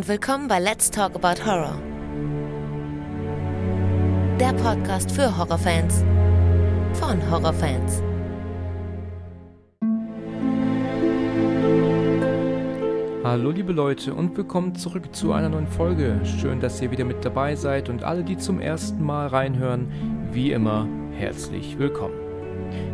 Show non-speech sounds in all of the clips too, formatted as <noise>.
und willkommen bei Let's Talk About Horror. Der Podcast für Horrorfans von Horrorfans. Hallo liebe Leute und willkommen zurück zu einer neuen Folge. Schön, dass ihr wieder mit dabei seid und alle, die zum ersten Mal reinhören, wie immer herzlich willkommen.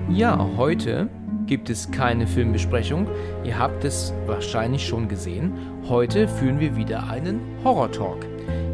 Ja, heute gibt es keine Filmbesprechung. Ihr habt es wahrscheinlich schon gesehen. Heute führen wir wieder einen Horror-Talk.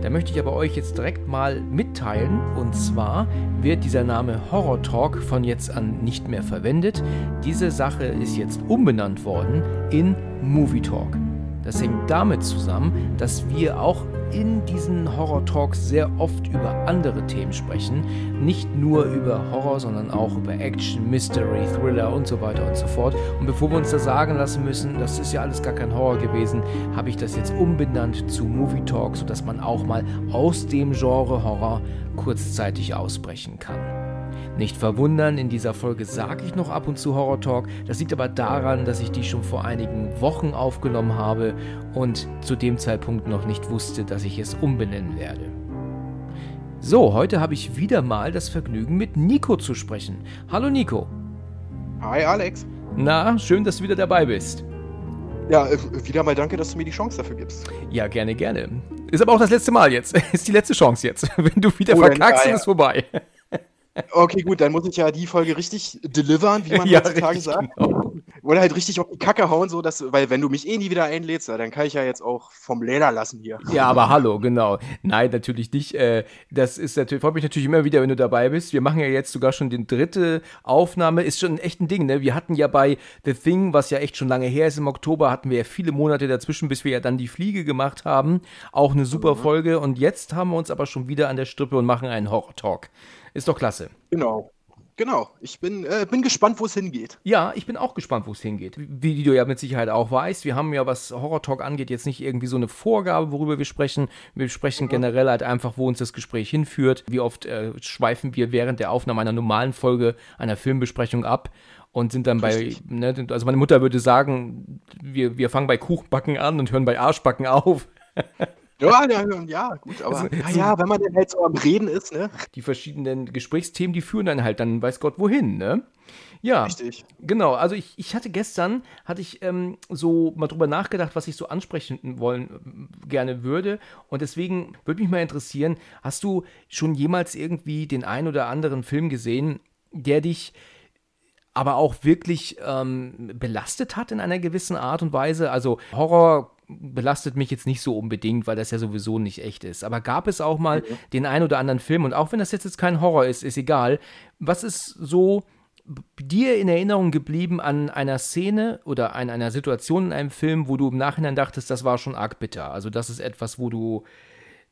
Da möchte ich aber euch jetzt direkt mal mitteilen. Und zwar wird dieser Name Horror Talk von jetzt an nicht mehr verwendet. Diese Sache ist jetzt umbenannt worden in Movie Talk. Das hängt damit zusammen, dass wir auch in diesen Horror-Talks sehr oft über andere Themen sprechen. Nicht nur über Horror, sondern auch über Action, Mystery, Thriller und so weiter und so fort. Und bevor wir uns da sagen lassen müssen, das ist ja alles gar kein Horror gewesen, habe ich das jetzt umbenannt zu Movie Talk, sodass man auch mal aus dem Genre Horror kurzzeitig ausbrechen kann. Nicht verwundern, in dieser Folge sage ich noch ab und zu Horror Talk. Das liegt aber daran, dass ich die schon vor einigen Wochen aufgenommen habe und zu dem Zeitpunkt noch nicht wusste, dass ich es umbenennen werde. So, heute habe ich wieder mal das Vergnügen, mit Nico zu sprechen. Hallo Nico. Hi Alex. Na, schön, dass du wieder dabei bist. Ja, äh, wieder mal danke, dass du mir die Chance dafür gibst. Ja, gerne, gerne. Ist aber auch das letzte Mal jetzt. <laughs> Ist die letzte Chance jetzt. <laughs> Wenn du wieder oh, verkackst, dann ist vorbei. Okay, gut, dann muss ich ja die Folge richtig delivern, wie man <laughs> ja, heutzutage sagt. Genau. Oder halt richtig auf die Kacke hauen, so dass, weil wenn du mich eh nie wieder einlädst, dann kann ich ja jetzt auch vom Leder lassen hier. Ja, aber hallo, genau. Nein, natürlich nicht. Äh, das ist natürlich, freut mich natürlich immer wieder, wenn du dabei bist. Wir machen ja jetzt sogar schon die dritte Aufnahme. Ist schon echt ein Ding, ne? Wir hatten ja bei The Thing, was ja echt schon lange her ist, im Oktober hatten wir ja viele Monate dazwischen, bis wir ja dann die Fliege gemacht haben. Auch eine super mhm. Folge. Und jetzt haben wir uns aber schon wieder an der Strippe und machen einen Horror-Talk. Ist doch klasse. Genau. Genau, ich bin, äh, bin gespannt, wo es hingeht. Ja, ich bin auch gespannt, wo es hingeht. Wie, du ja mit Sicherheit auch weißt, wir haben ja, was Horror Talk angeht, jetzt nicht irgendwie so eine Vorgabe, worüber wir sprechen. Wir sprechen mhm. generell halt einfach, wo uns das Gespräch hinführt. Wie oft äh, schweifen wir während der Aufnahme einer normalen Folge einer Filmbesprechung ab und sind dann Richtig. bei, ne, also meine Mutter würde sagen, wir, wir fangen bei Kuchenbacken an und hören bei Arschbacken auf. <laughs> Ja, ja, ja, gut, aber also, ja, ja, wenn man dann halt so am Reden ist, ne? Die verschiedenen Gesprächsthemen, die führen dann halt dann weiß Gott wohin, ne? Ja, Richtig. genau. Also ich, ich hatte gestern, hatte ich ähm, so mal drüber nachgedacht, was ich so ansprechen wollen gerne würde. Und deswegen würde mich mal interessieren, hast du schon jemals irgendwie den ein oder anderen Film gesehen, der dich aber auch wirklich ähm, belastet hat in einer gewissen Art und Weise? Also Horror belastet mich jetzt nicht so unbedingt, weil das ja sowieso nicht echt ist. Aber gab es auch mal mhm. den ein oder anderen Film, und auch wenn das jetzt, jetzt kein Horror ist, ist egal, was ist so dir in Erinnerung geblieben an einer Szene oder an einer Situation in einem Film, wo du im Nachhinein dachtest, das war schon arg bitter? Also das ist etwas, wo du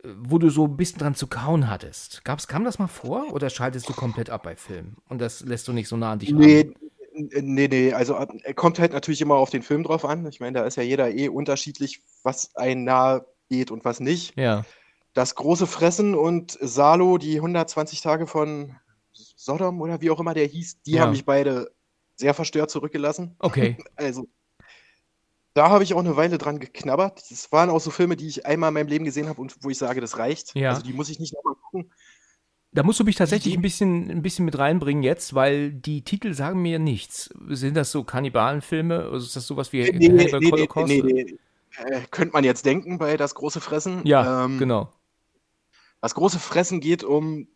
wo du so ein bisschen dran zu kauen hattest. Gab's, kam das mal vor oder schaltest du komplett ab bei Filmen und das lässt du nicht so nah an dich nee, ran? Nee, nee, also äh, kommt halt natürlich immer auf den Film drauf an. Ich meine, da ist ja jeder eh unterschiedlich, was einen nahe geht und was nicht. Ja. Das große Fressen und Salo, die 120 Tage von Sodom oder wie auch immer der hieß, die ja. haben mich beide sehr verstört zurückgelassen. Okay. <laughs> Also, da habe ich auch eine Weile dran geknabbert. Das waren auch so Filme, die ich einmal in meinem Leben gesehen habe und wo ich sage, das reicht. Ja. Also, die muss ich nicht nochmal gucken. Da musst du mich tatsächlich ein bisschen, ein bisschen mit reinbringen jetzt, weil die Titel sagen mir nichts. Sind das so Kannibalenfilme? Oder ist das sowas wie nee, Hannibal nee, Holocaust? Nee, nee, nee. Äh, könnte man jetzt denken bei Das große Fressen. Ja, ähm, genau. Das große Fressen geht um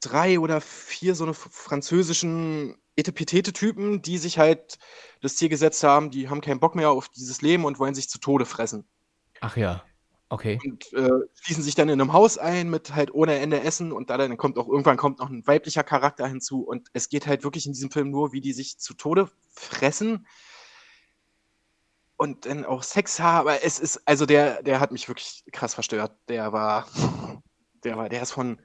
drei oder vier so eine französischen Etepetete-Typen, die sich halt das Ziel gesetzt haben, die haben keinen Bock mehr auf dieses Leben und wollen sich zu Tode fressen. Ach ja. Okay. Und äh, schließen sich dann in einem Haus ein mit halt ohne Ende Essen und da dann kommt auch irgendwann kommt noch ein weiblicher Charakter hinzu und es geht halt wirklich in diesem Film nur, wie die sich zu Tode fressen und dann auch Sex haben. Aber es ist, also der, der hat mich wirklich krass verstört. Der war, <laughs> der war, der ist von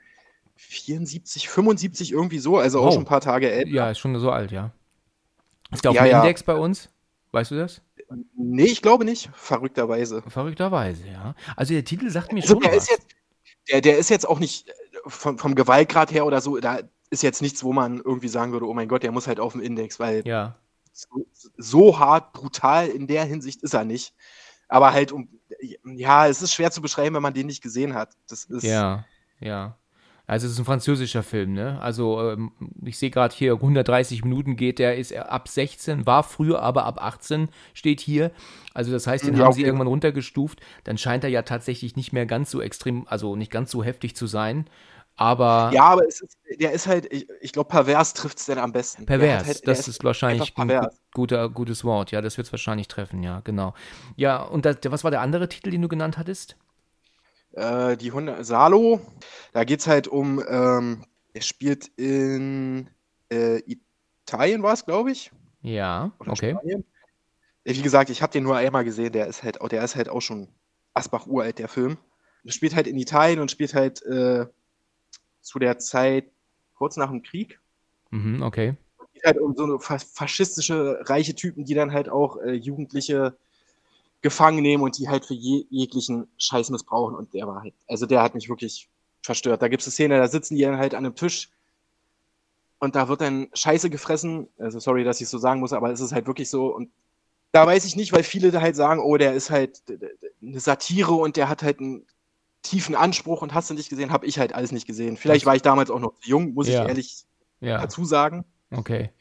74, 75 irgendwie so, also auch oh. schon ein paar Tage älter. Ja, ist schon so alt, ja. Ist der auf ja, dem ja. Index bei uns? Weißt du das? Nee, ich glaube nicht, verrückterweise. Verrückterweise, ja. Also der Titel sagt mir also schon der was. Ist jetzt, der, der ist jetzt auch nicht äh, vom, vom Gewaltgrad her oder so, da ist jetzt nichts, wo man irgendwie sagen würde, oh mein Gott, der muss halt auf dem Index, weil ja. so, so hart, brutal in der Hinsicht ist er nicht. Aber halt um, ja, es ist schwer zu beschreiben, wenn man den nicht gesehen hat. Das ist. Ja, ja. Also es ist ein französischer Film, ne? Also ähm, ich sehe gerade hier 130 Minuten geht der, ist ab 16, war früher aber ab 18 steht hier. Also das heißt, den Ja, haben sie okay. irgendwann runtergestuft. Dann scheint er ja tatsächlich nicht mehr ganz so extrem, also nicht ganz so heftig zu sein. Aber Ja, aber es ist, der ist halt, ich, ich glaube, pervers trifft es denn am besten. Pervers, halt, das ist wahrscheinlich ein gut, guter, gutes Wort. Ja, das wird es wahrscheinlich treffen, ja, genau. Ja, und das, was war der andere Titel, den du genannt hattest? Äh, die Hunde, Salo, da geht es halt um, ähm, er spielt in äh, Italien, war es, glaube ich. Ja, Oder okay. Spanien. Äh, Wie gesagt, ich habe den nur einmal gesehen, der ist halt auch, der ist halt auch schon Asbach uralt, der Film. Er spielt halt in Italien und spielt halt äh, zu der Zeit kurz nach dem Krieg. Mhm, okay. geht halt um so faschistische, reiche Typen, die dann halt auch äh, Jugendliche gefangen nehmen und die halt für je, jeglichen Scheiß missbrauchen. Und der war halt, also der hat mich wirklich verstört. Da gibt es eine Szene, da sitzen die dann halt an einem Tisch und da wird dann Scheiße gefressen. Also sorry, dass ich es so sagen muss, aber es ist halt wirklich so. Und da weiß ich nicht, weil viele da halt sagen, oh, der ist halt eine Satire und der hat halt einen tiefen Anspruch und hast du nicht gesehen, habe ich halt alles nicht gesehen. Vielleicht war ich damals auch noch zu jung, muss Ja. ich ehrlich Ja, dazu sagen okay.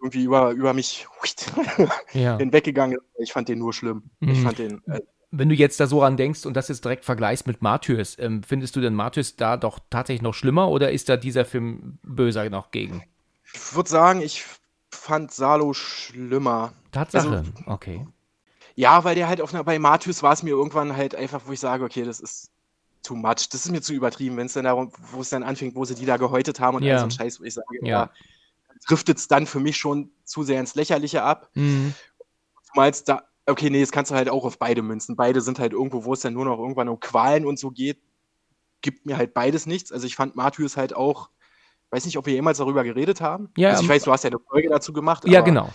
Irgendwie über, über mich <laughs> Ja. hinweggegangen ist. Ich fand den nur schlimm. Ich Mhm. fand den, äh, Wenn du jetzt da so ran denkst und das jetzt direkt vergleichst mit Martyrs, ähm, findest du denn Martyrs da doch tatsächlich noch schlimmer oder ist da dieser Film böser noch gegen? ich würde sagen, ich fand Salo schlimmer. Tatsache, okay. Ja, weil der halt auf einer, bei Martyrs war es mir irgendwann halt einfach, wo ich sage, okay, das ist too much. Das ist mir zu übertrieben, wenn es dann darum, wo es dann anfängt, wo sie die da gehäutet haben und Ja. all so ein Scheiß, wo ich sage, Ja. ja, driftet es dann für mich schon zu sehr ins Lächerliche ab. Mhm. Zumal es da, okay, nee, das kannst du halt auch auf beide münzen. Beide sind halt irgendwo, wo es dann nur noch irgendwann um Qualen und so geht, gibt mir halt beides nichts. Also ich fand Martyrs halt auch, weiß nicht, ob wir jemals darüber geredet haben. Ja, also ich ähm, weiß, du hast ja eine Folge dazu gemacht. Ja, aber, genau.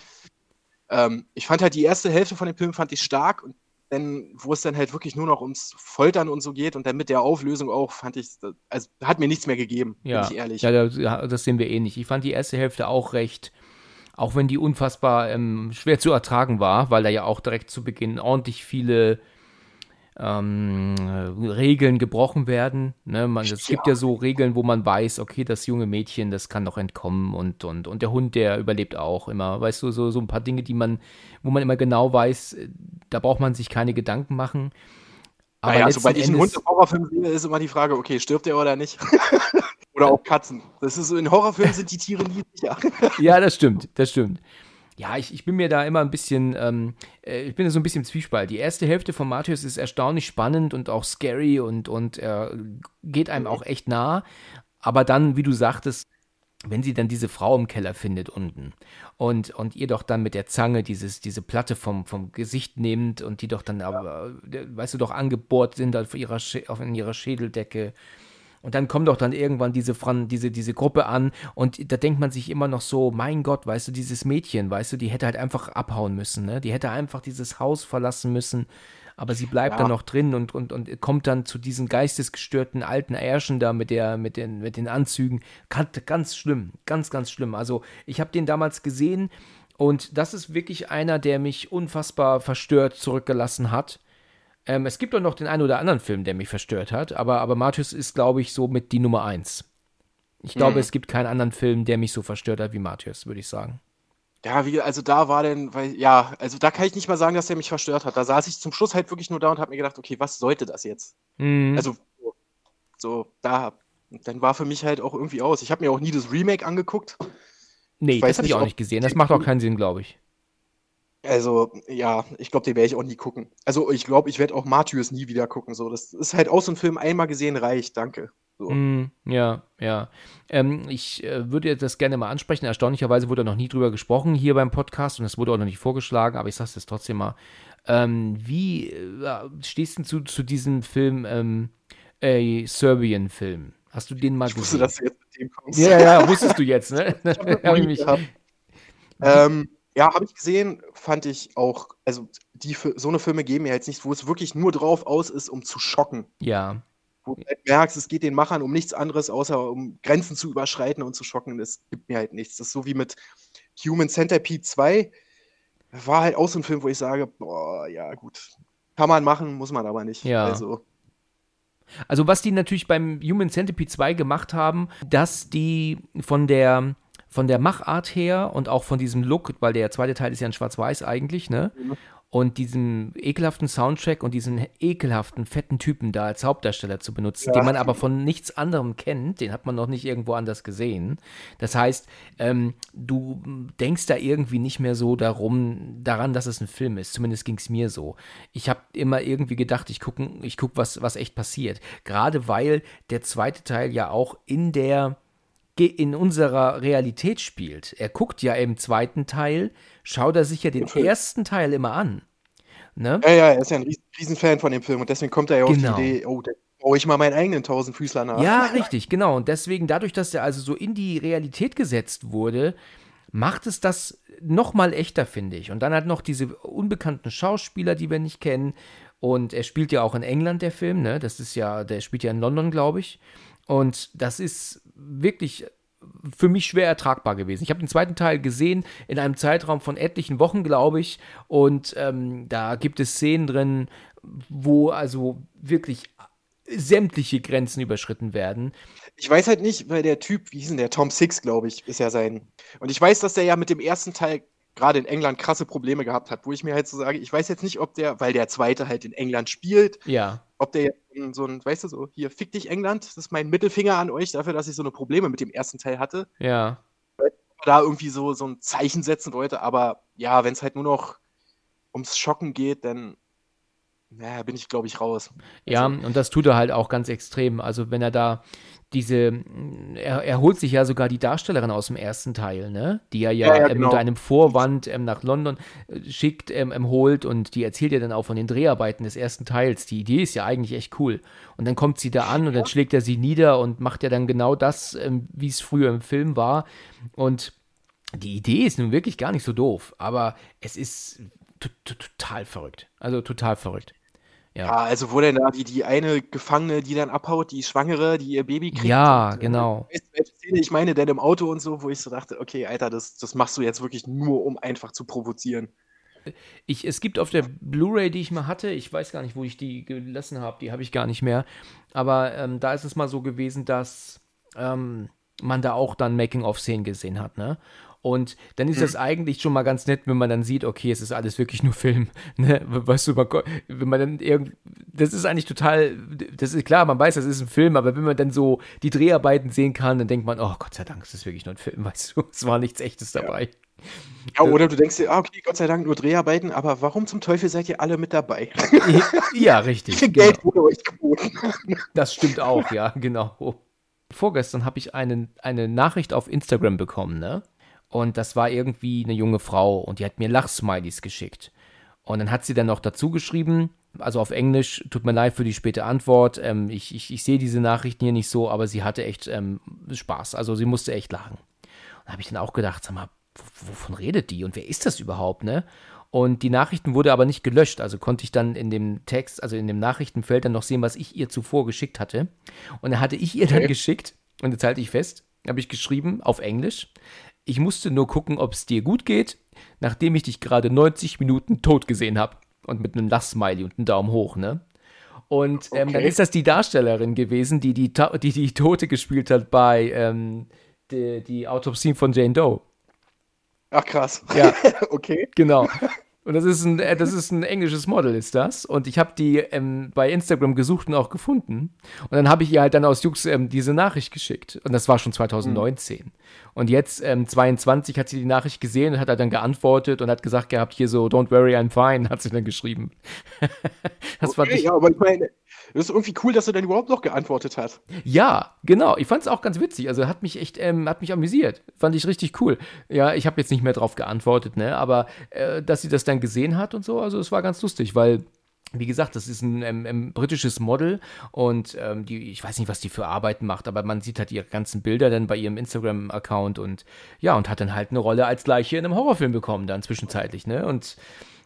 Ähm, ich fand halt die erste Hälfte von dem Film fand ich stark und dann, wo es dann halt wirklich nur noch ums Foltern und so geht und dann mit der Auflösung auch, fand ich, also hat mir nichts mehr gegeben, Ja, bin ich ehrlich. ja, da- ja, das sehen wir ähnlich. Ich fand die erste Hälfte auch recht, auch wenn die unfassbar ähm, schwer zu ertragen war, weil da ja auch direkt zu Beginn ordentlich viele ähm, äh, Regeln gebrochen werden. Ne? Man, es gibt ja so Regeln, wo man weiß, okay, das junge Mädchen, das kann noch entkommen und, und, und der Hund, der überlebt auch immer. Weißt du, so, so ein paar Dinge, die man, wo man immer genau weiß, äh, da braucht man sich keine Gedanken machen. Aber naja, sobald ich einen Endes, Hund im Horrorfilm sehe, ist immer die Frage, okay, stirbt er oder nicht? <laughs> oder auch Katzen. Das ist so, in Horrorfilmen sind die Tiere nie sicher. Ja, das stimmt, das stimmt. Ja, ich, ich bin mir da immer ein bisschen, ähm, äh, ich bin da so ein bisschen im Zwiespalt. Die erste Hälfte von Martyrs ist erstaunlich spannend und auch scary und, und äh, geht einem auch echt nah. Aber dann, wie du sagtest, wenn sie dann diese Frau im Keller findet unten und, und ihr doch dann mit der Zange dieses, diese Platte vom, vom Gesicht nimmt und die doch dann aber, äh, weißt du, doch angebohrt sind auf ihrer, auf, in ihrer Schädeldecke. Und dann kommt doch dann irgendwann diese, Fran diese, diese Gruppe an und da denkt man sich immer noch so, mein Gott, weißt du, dieses Mädchen, weißt du, die hätte halt einfach abhauen müssen, ne? Die hätte einfach dieses Haus verlassen müssen, aber sie bleibt Ja. dann noch drin und, und, und kommt dann zu diesen geistesgestörten alten Ärschen da mit, der, mit, den, mit den Anzügen. Ganz, ganz schlimm, ganz, ganz schlimm. Also ich habe den damals gesehen und das ist wirklich einer, der mich unfassbar verstört zurückgelassen hat. Ähm, es gibt auch noch den einen oder anderen Film, der mich verstört hat, aber, aber Martyrs ist, glaube ich, so mit die Nummer eins. Ich glaube, Hm. es gibt keinen anderen Film, der mich so verstört hat wie Martyrs, würde ich sagen. Ja, wie, also da war denn, weil, ja, also da kann ich nicht mal sagen, dass der mich verstört hat. Da saß ich zum Schluss halt wirklich nur da und habe mir gedacht, okay, was sollte das jetzt? Mhm. Also, so, da, dann war für mich halt auch irgendwie aus. Ich habe mir auch nie das Remake angeguckt. nee, ich das habe ich auch nicht gesehen. Das macht auch keinen Sinn, glaube ich. Also, ja, ich glaube, den werde ich auch nie gucken. Also, ich glaube, ich werde auch Martyrs nie wieder gucken. So, das ist halt auch so ein Film, einmal gesehen reicht, danke. So. Mm, ja, ja. Ähm, ich äh, würde das gerne mal ansprechen. Erstaunlicherweise wurde noch nie drüber gesprochen hier beim Podcast und es wurde auch noch nicht vorgeschlagen, aber ich sage es jetzt trotzdem mal. Ähm, wie äh, stehst du zu, zu diesem Film, ähm, äh, Serbien-Film? Hast du den mal Ich wusste, gesehen? dass du jetzt mit dem kommst. Ja, ja, wusstest du jetzt, ne? <laughs> Hab ich mich. Ähm, ja, habe ich gesehen, fand ich auch, also die, so eine Filme geben mir jetzt nichts, wo es wirklich nur drauf aus ist, um zu schocken. ja, Wo du halt merkst, es geht den Machern um nichts anderes, außer um Grenzen zu überschreiten und zu schocken. Das gibt mir halt nichts. Das ist so wie mit Human Centipede 2. War halt auch so ein Film, wo ich sage, boah, ja, gut. Kann man machen, muss man aber nicht. Ja. Also, Also was die natürlich beim Human Centipede 2 gemacht haben, dass die von der von der Machart her und auch von diesem Look, weil der zweite Teil ist ja in Schwarz-Weiß eigentlich, ne? Und diesem ekelhaften Soundtrack und diesen ekelhaften, fetten Typen da als Hauptdarsteller zu benutzen, Ja. den man aber von nichts anderem kennt, den hat man noch nicht irgendwo anders gesehen. Das heißt, ähm, du denkst da irgendwie nicht mehr so darum, daran, dass es ein Film ist. Zumindest ging es mir so. Ich habe immer irgendwie gedacht, ich gucke, ich guck, was, was echt passiert. Gerade weil der zweite Teil ja auch in der in unserer Realität spielt. Er guckt ja im zweiten Teil, schaut er sich ja den ersten Teil immer an. Ne? ja, ja, er ist ja ein riesen, riesen Fan von dem Film und deswegen kommt er ja Genau. auf die Idee, oh, da baue ich mal meinen eigenen Tausendfüßler nach. Ja, richtig, genau. Und deswegen, dadurch, dass er also so in die Realität gesetzt wurde, macht es das noch mal echter, finde ich. Und dann hat noch diese unbekannten Schauspieler, die wir nicht kennen. Und er spielt ja auch in England, der Film, ne? Das ist ja, der spielt ja in London, glaube ich. Und das ist wirklich für mich schwer ertragbar gewesen. Ich habe den zweiten Teil gesehen in einem Zeitraum von etlichen Wochen, glaube ich. Und ähm, da gibt es Szenen drin, wo also wirklich sämtliche Grenzen überschritten werden. Ich weiß halt nicht, weil der Typ, wie hieß denn der? Tom Six, glaube ich, ist ja sein. Und ich weiß, dass der ja mit dem ersten Teil gerade in England krasse Probleme gehabt hat, wo ich mir halt so sage, ich weiß jetzt nicht, ob der, weil der zweite halt in England spielt, Ja, ob der jetzt so ein, weißt du, so, hier, fick dich England, das ist mein Mittelfinger an euch dafür, dass ich so eine Probleme mit dem ersten Teil hatte. ja. Da irgendwie so, so ein Zeichen setzen wollte, aber ja, wenn es halt nur noch ums Schocken geht, dann naja, bin ich, glaube ich, raus. Ja, Also- und das tut er halt auch ganz extrem. Also wenn er da diese, er, er holt sich ja sogar die Darstellerin aus dem ersten Teil, ne? Die er ja, Ja, ja, ähm, genau. unter einem Vorwand ähm, nach London äh, schickt, ähm, ähm, holt und die erzählt ja dann auch von den Dreharbeiten des ersten Teils. Die Idee ist ja eigentlich echt cool. Und dann kommt sie da an und dann schlägt er sie nieder und macht ja dann genau das, ähm, wie es früher im Film war. Und die Idee ist nun wirklich gar nicht so doof, aber es ist to- to- total verrückt. Also total verrückt. Ja, also wo denn da die, die eine Gefangene, die dann abhaut, die Schwangere, die ihr Baby kriegt. Ja, und, äh, genau. Weißt ich meine, denn im Auto und so, wo ich so dachte, okay, Alter, das, das machst du jetzt wirklich nur, um einfach zu provozieren. Ich, es gibt auf der Blu-ray, die ich mal hatte, ich weiß gar nicht, wo ich die gelassen habe, die habe ich gar nicht mehr. Aber ähm, da ist es mal so gewesen, dass ähm, man da auch dann Making-of-Szenen gesehen hat, ne? Und dann ist das eigentlich schon mal ganz nett, wenn man dann sieht, okay, es ist alles wirklich nur Film. <laughs> Ne? Weißt du, man, wenn man dann irgendwie, das ist eigentlich total, das ist klar, man weiß, das ist ein Film, aber wenn man dann so die Dreharbeiten sehen kann, dann denkt man, oh Gott sei Dank, es ist wirklich nur ein Film, <laughs> weißt du, es war nichts Echtes dabei. Ja, oder du denkst dir, ah, okay, Gott sei Dank nur Dreharbeiten, aber warum zum Teufel seid ihr alle mit dabei? <laughs> Ja, richtig. Viel genau. Geld wurde euch geboten? Das stimmt auch, ja, genau. Vorgestern habe ich eine, eine Nachricht auf Instagram bekommen, ne? Und das war irgendwie eine junge Frau und die hat mir Lachsmilies geschickt. Und dann hat sie dann noch dazu geschrieben, also auf Englisch, tut mir leid für die späte Antwort, ähm, ich, ich, ich sehe diese Nachrichten hier nicht so, aber sie hatte echt ähm, Spaß, also sie musste echt lachen. Und da habe ich dann auch gedacht, sag mal, wovon redet die und wer ist das überhaupt, ne? Und die Nachrichten wurde aber nicht gelöscht, also konnte ich dann in dem Text, also in dem Nachrichtenfeld dann noch sehen, was ich ihr zuvor geschickt hatte. Und dann hatte ich ihr dann Okay. geschickt, und jetzt halte ich fest, habe ich geschrieben auf Englisch, ich musste nur gucken, ob es dir gut geht, nachdem ich dich gerade 90 Minuten tot gesehen habe. Und mit einem Lachsmiley und einem Daumen hoch, ne? Und ähm, dann Okay. ist das die Darstellerin gewesen, die die, die, die Tote gespielt hat bei ähm, die, die Autopsie von Jane Doe. Ach krass. Ja. <laughs> okay. Genau. Und das ist ein, äh, das ist ein englisches Model, ist das. Und ich habe die ähm, bei Instagram gesucht und auch gefunden. Und dann habe ich ihr halt dann aus Jux ähm, diese Nachricht geschickt. Und das war schon 2019. Und jetzt, ähm, 22, hat sie die Nachricht gesehen und hat halt dann geantwortet und hat gesagt gehabt, hier so, don't worry, I'm fine, <laughs> hat sie dann geschrieben. <laughs> das fand okay, ich, ja, aber ich meine, das ist irgendwie cool, dass er dann überhaupt noch geantwortet hat. Ja, genau. Ich fand es auch ganz witzig. Also hat mich echt, ähm, hat mich amüsiert. Fand ich richtig cool. Ja, ich habe jetzt nicht mehr drauf geantwortet, ne? Aber äh, dass sie das dann gesehen hat und so, also es war ganz lustig, weil. Wie gesagt, das ist ein ähm, ähm, britisches Model und ähm, die, ich weiß nicht, was die für Arbeiten macht, aber man sieht halt ihre ganzen Bilder dann bei ihrem Instagram-Account und ja, und hat dann halt eine Rolle als gleiche in einem Horrorfilm bekommen, dann zwischenzeitlich, ne? Und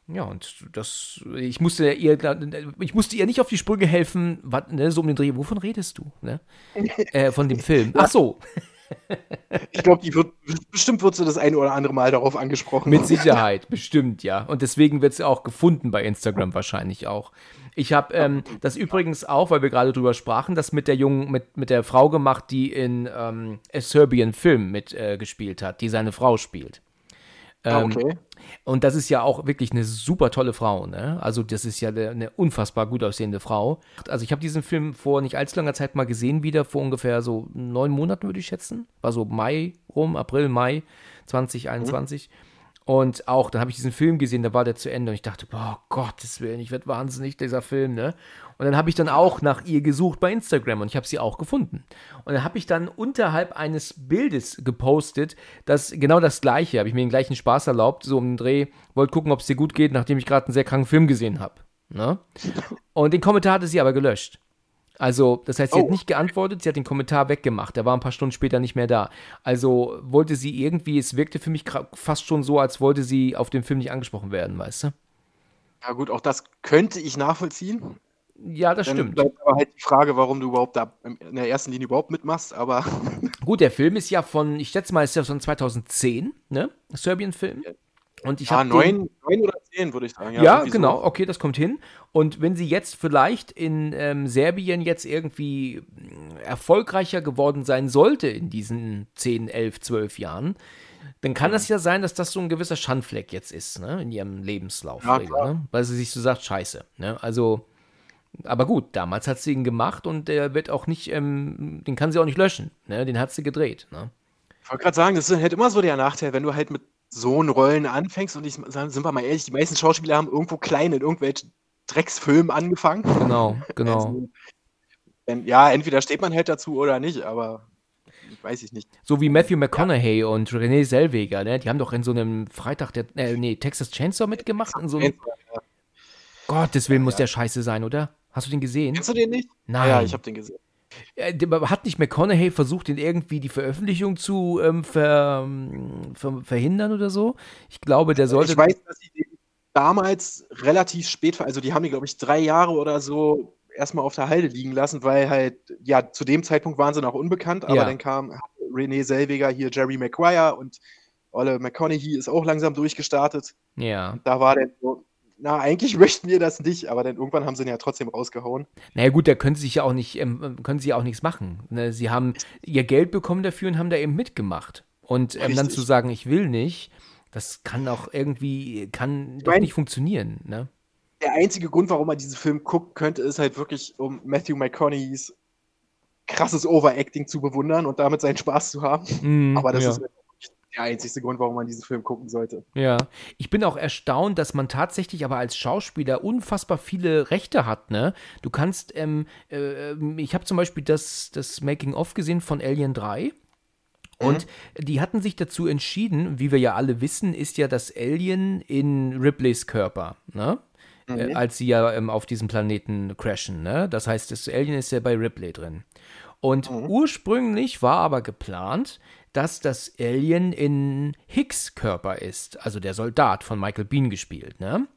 ja, und das, ich musste ihr, ich musste ihr nicht auf die Sprünge helfen, wat, ne, so um den Dreh, wovon redest du, ne? <laughs> äh, von dem Film. Ach so. <laughs> Ich glaube, die wird bestimmt wird sie das eine oder andere Mal darauf angesprochen. Mit Sicherheit, bestimmt, ja. Und deswegen wird sie auch gefunden bei Instagram wahrscheinlich auch. Ich habe ähm, das übrigens auch, weil wir gerade drüber sprachen, das mit der jungen, mit, mit der Frau gemacht, die in ähm, A Serbian Film mitgespielt äh, hat, die seine Frau spielt. Ähm, okay. Und das ist ja auch wirklich eine super tolle Frau, ne? Also das ist ja eine, eine unfassbar gut aussehende Frau. Also ich habe diesen Film vor nicht allzu langer Zeit mal gesehen, wieder vor ungefähr so neun Monaten würde ich schätzen. War so Mai rum, April, Mai 2021. Und auch, dann habe ich diesen Film gesehen, da war der zu Ende und ich dachte, boah, Gottes Willen, ich werde wahnsinnig, dieser Film, ne? Und dann habe ich dann auch nach ihr gesucht bei Instagram und ich habe sie auch gefunden. Und dann habe ich dann unterhalb eines Bildes gepostet, das genau das gleiche, habe ich mir den gleichen Spaß erlaubt, so um den Dreh, wollte gucken, ob es dir gut geht, nachdem ich gerade einen sehr kranken Film gesehen habe. Ne? Und den Kommentar hatte sie aber gelöscht. Also, das heißt, sie hat Oh. nicht geantwortet, sie hat den Kommentar weggemacht. Der war ein paar Stunden später nicht mehr da. Also wollte sie irgendwie, es wirkte für mich fast schon so, als wollte sie auf dem Film nicht angesprochen werden, weißt du? Ja gut, auch das könnte ich nachvollziehen. Ja, das Dann stimmt. bleibt aber halt die Frage, warum du überhaupt da in der ersten Linie überhaupt mitmachst, aber Gut, der Film ist ja von, ich schätze mal, ist ja von 2010, ne? Serbien-Film. Und ich ja, habe neun, neun oder zehn, würde ich sagen. Ja, irgendwie genau, So. okay, das kommt hin. Und wenn sie jetzt vielleicht in ähm, Serbien jetzt irgendwie mh, erfolgreicher geworden sein sollte in diesen 10, 11, 12 Jahren, dann kann das ja sein, dass das so ein gewisser Schandfleck jetzt ist, ne, in ihrem Lebenslauf. Ja, ne? Weil sie sich so sagt, scheiße. Ne? Also, aber gut, damals hat sie ihn gemacht und der wird auch nicht, ähm, den kann sie auch nicht löschen. Ne? Den hat sie gedreht. Ne? Ich wollte gerade sagen, das ist halt immer so der Nachteil, wenn du halt mit so einen Rollen anfängst und ich sind wir mal ehrlich, die meisten Schauspieler haben irgendwo klein in irgendwelchen Drecksfilmen angefangen. Genau, <laughs> genau. Also, ja, entweder steht man halt dazu oder nicht, aber weiß ich nicht. So wie Matthew McConaughey und Renee Zellweger, ne? Die haben doch in so einem Freitag, der, äh, nee, Texas Chainsaw mitgemacht. In so einem, Gottes Willen muss der scheiße sein, oder? Hast du den gesehen? Kennst du den nicht? Nein. Ja, ich habe den gesehen. Äh, der- Hat nicht McConaughey versucht, den irgendwie die Veröffentlichung zu ähm, ver, ähm, ver, verhindern oder so? Ich glaube, der sollte. Ich weiß, dass sie den damals relativ spät, also die haben die, glaube ich, drei Jahre oder so erstmal auf der Halde liegen lassen, weil halt, ja, zu dem Zeitpunkt waren sie noch unbekannt, aber Ja. dann kam Renee Selweger hier, Jerry Maguire und Olle McConaughey ist auch langsam durchgestartet. ja. Da war dann so, na, eigentlich <laughs> möchten wir das nicht, aber dann irgendwann haben sie ihn ja trotzdem rausgehauen. Naja, gut, da können sie sich ja auch nicht, ähm, können sie ja auch nichts machen. Ne? Sie haben ihr Geld bekommen dafür und haben da eben mitgemacht. Und ähm, dann zu sagen, ich will nicht, das kann auch irgendwie, kann doch mein- nicht funktionieren, ne? Der einzige Grund, warum man diesen Film gucken könnte, ist halt wirklich, um Matthew McConaugheys krasses Overacting zu bewundern und damit seinen Spaß zu haben. Mhm, Aber das ja. ist wirklich der einzige Grund, warum man diesen Film gucken sollte. Ja, ich bin auch erstaunt, dass man tatsächlich aber als Schauspieler unfassbar viele Rechte hat, ne? Du kannst, ähm, äh, ich habe zum Beispiel das, das Making-of gesehen von Alien 3. Und die hatten sich dazu entschieden, wie wir ja alle wissen, ist ja das Alien in Ripleys Körper, ne? Äh, als sie ja ähm, auf diesem Planeten crashen, ne? Das heißt, das Alien ist ja bei Ripley drin. Und ursprünglich war aber geplant, dass das Alien in Hicks Körper ist, also der Soldat von Michael Bean gespielt, ne?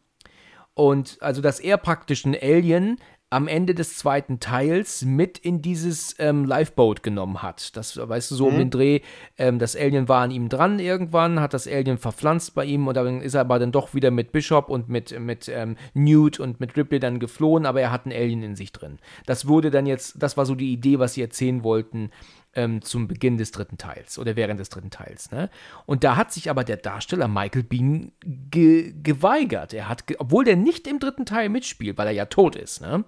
Und also, dass er praktisch ein Alien am Ende des zweiten Teils mit in dieses ähm, Lifeboat genommen hat. Das, weißt du, so um den Dreh, ähm, das Alien war an ihm dran irgendwann, hat das Alien verpflanzt bei ihm und dann ist er aber dann doch wieder mit Bishop und mit, mit ähm, Newt und mit Ripley dann geflohen, aber er hat ein Alien in sich drin. Das wurde dann jetzt, das war so die Idee, was sie erzählen wollten ähm, zum Beginn des dritten Teils oder während des dritten Teils. Ne? Und da hat sich aber der Darsteller Michael Bean ge geweigert. Er hat, ge obwohl der nicht im dritten Teil mitspielt, weil er ja tot ist, ne?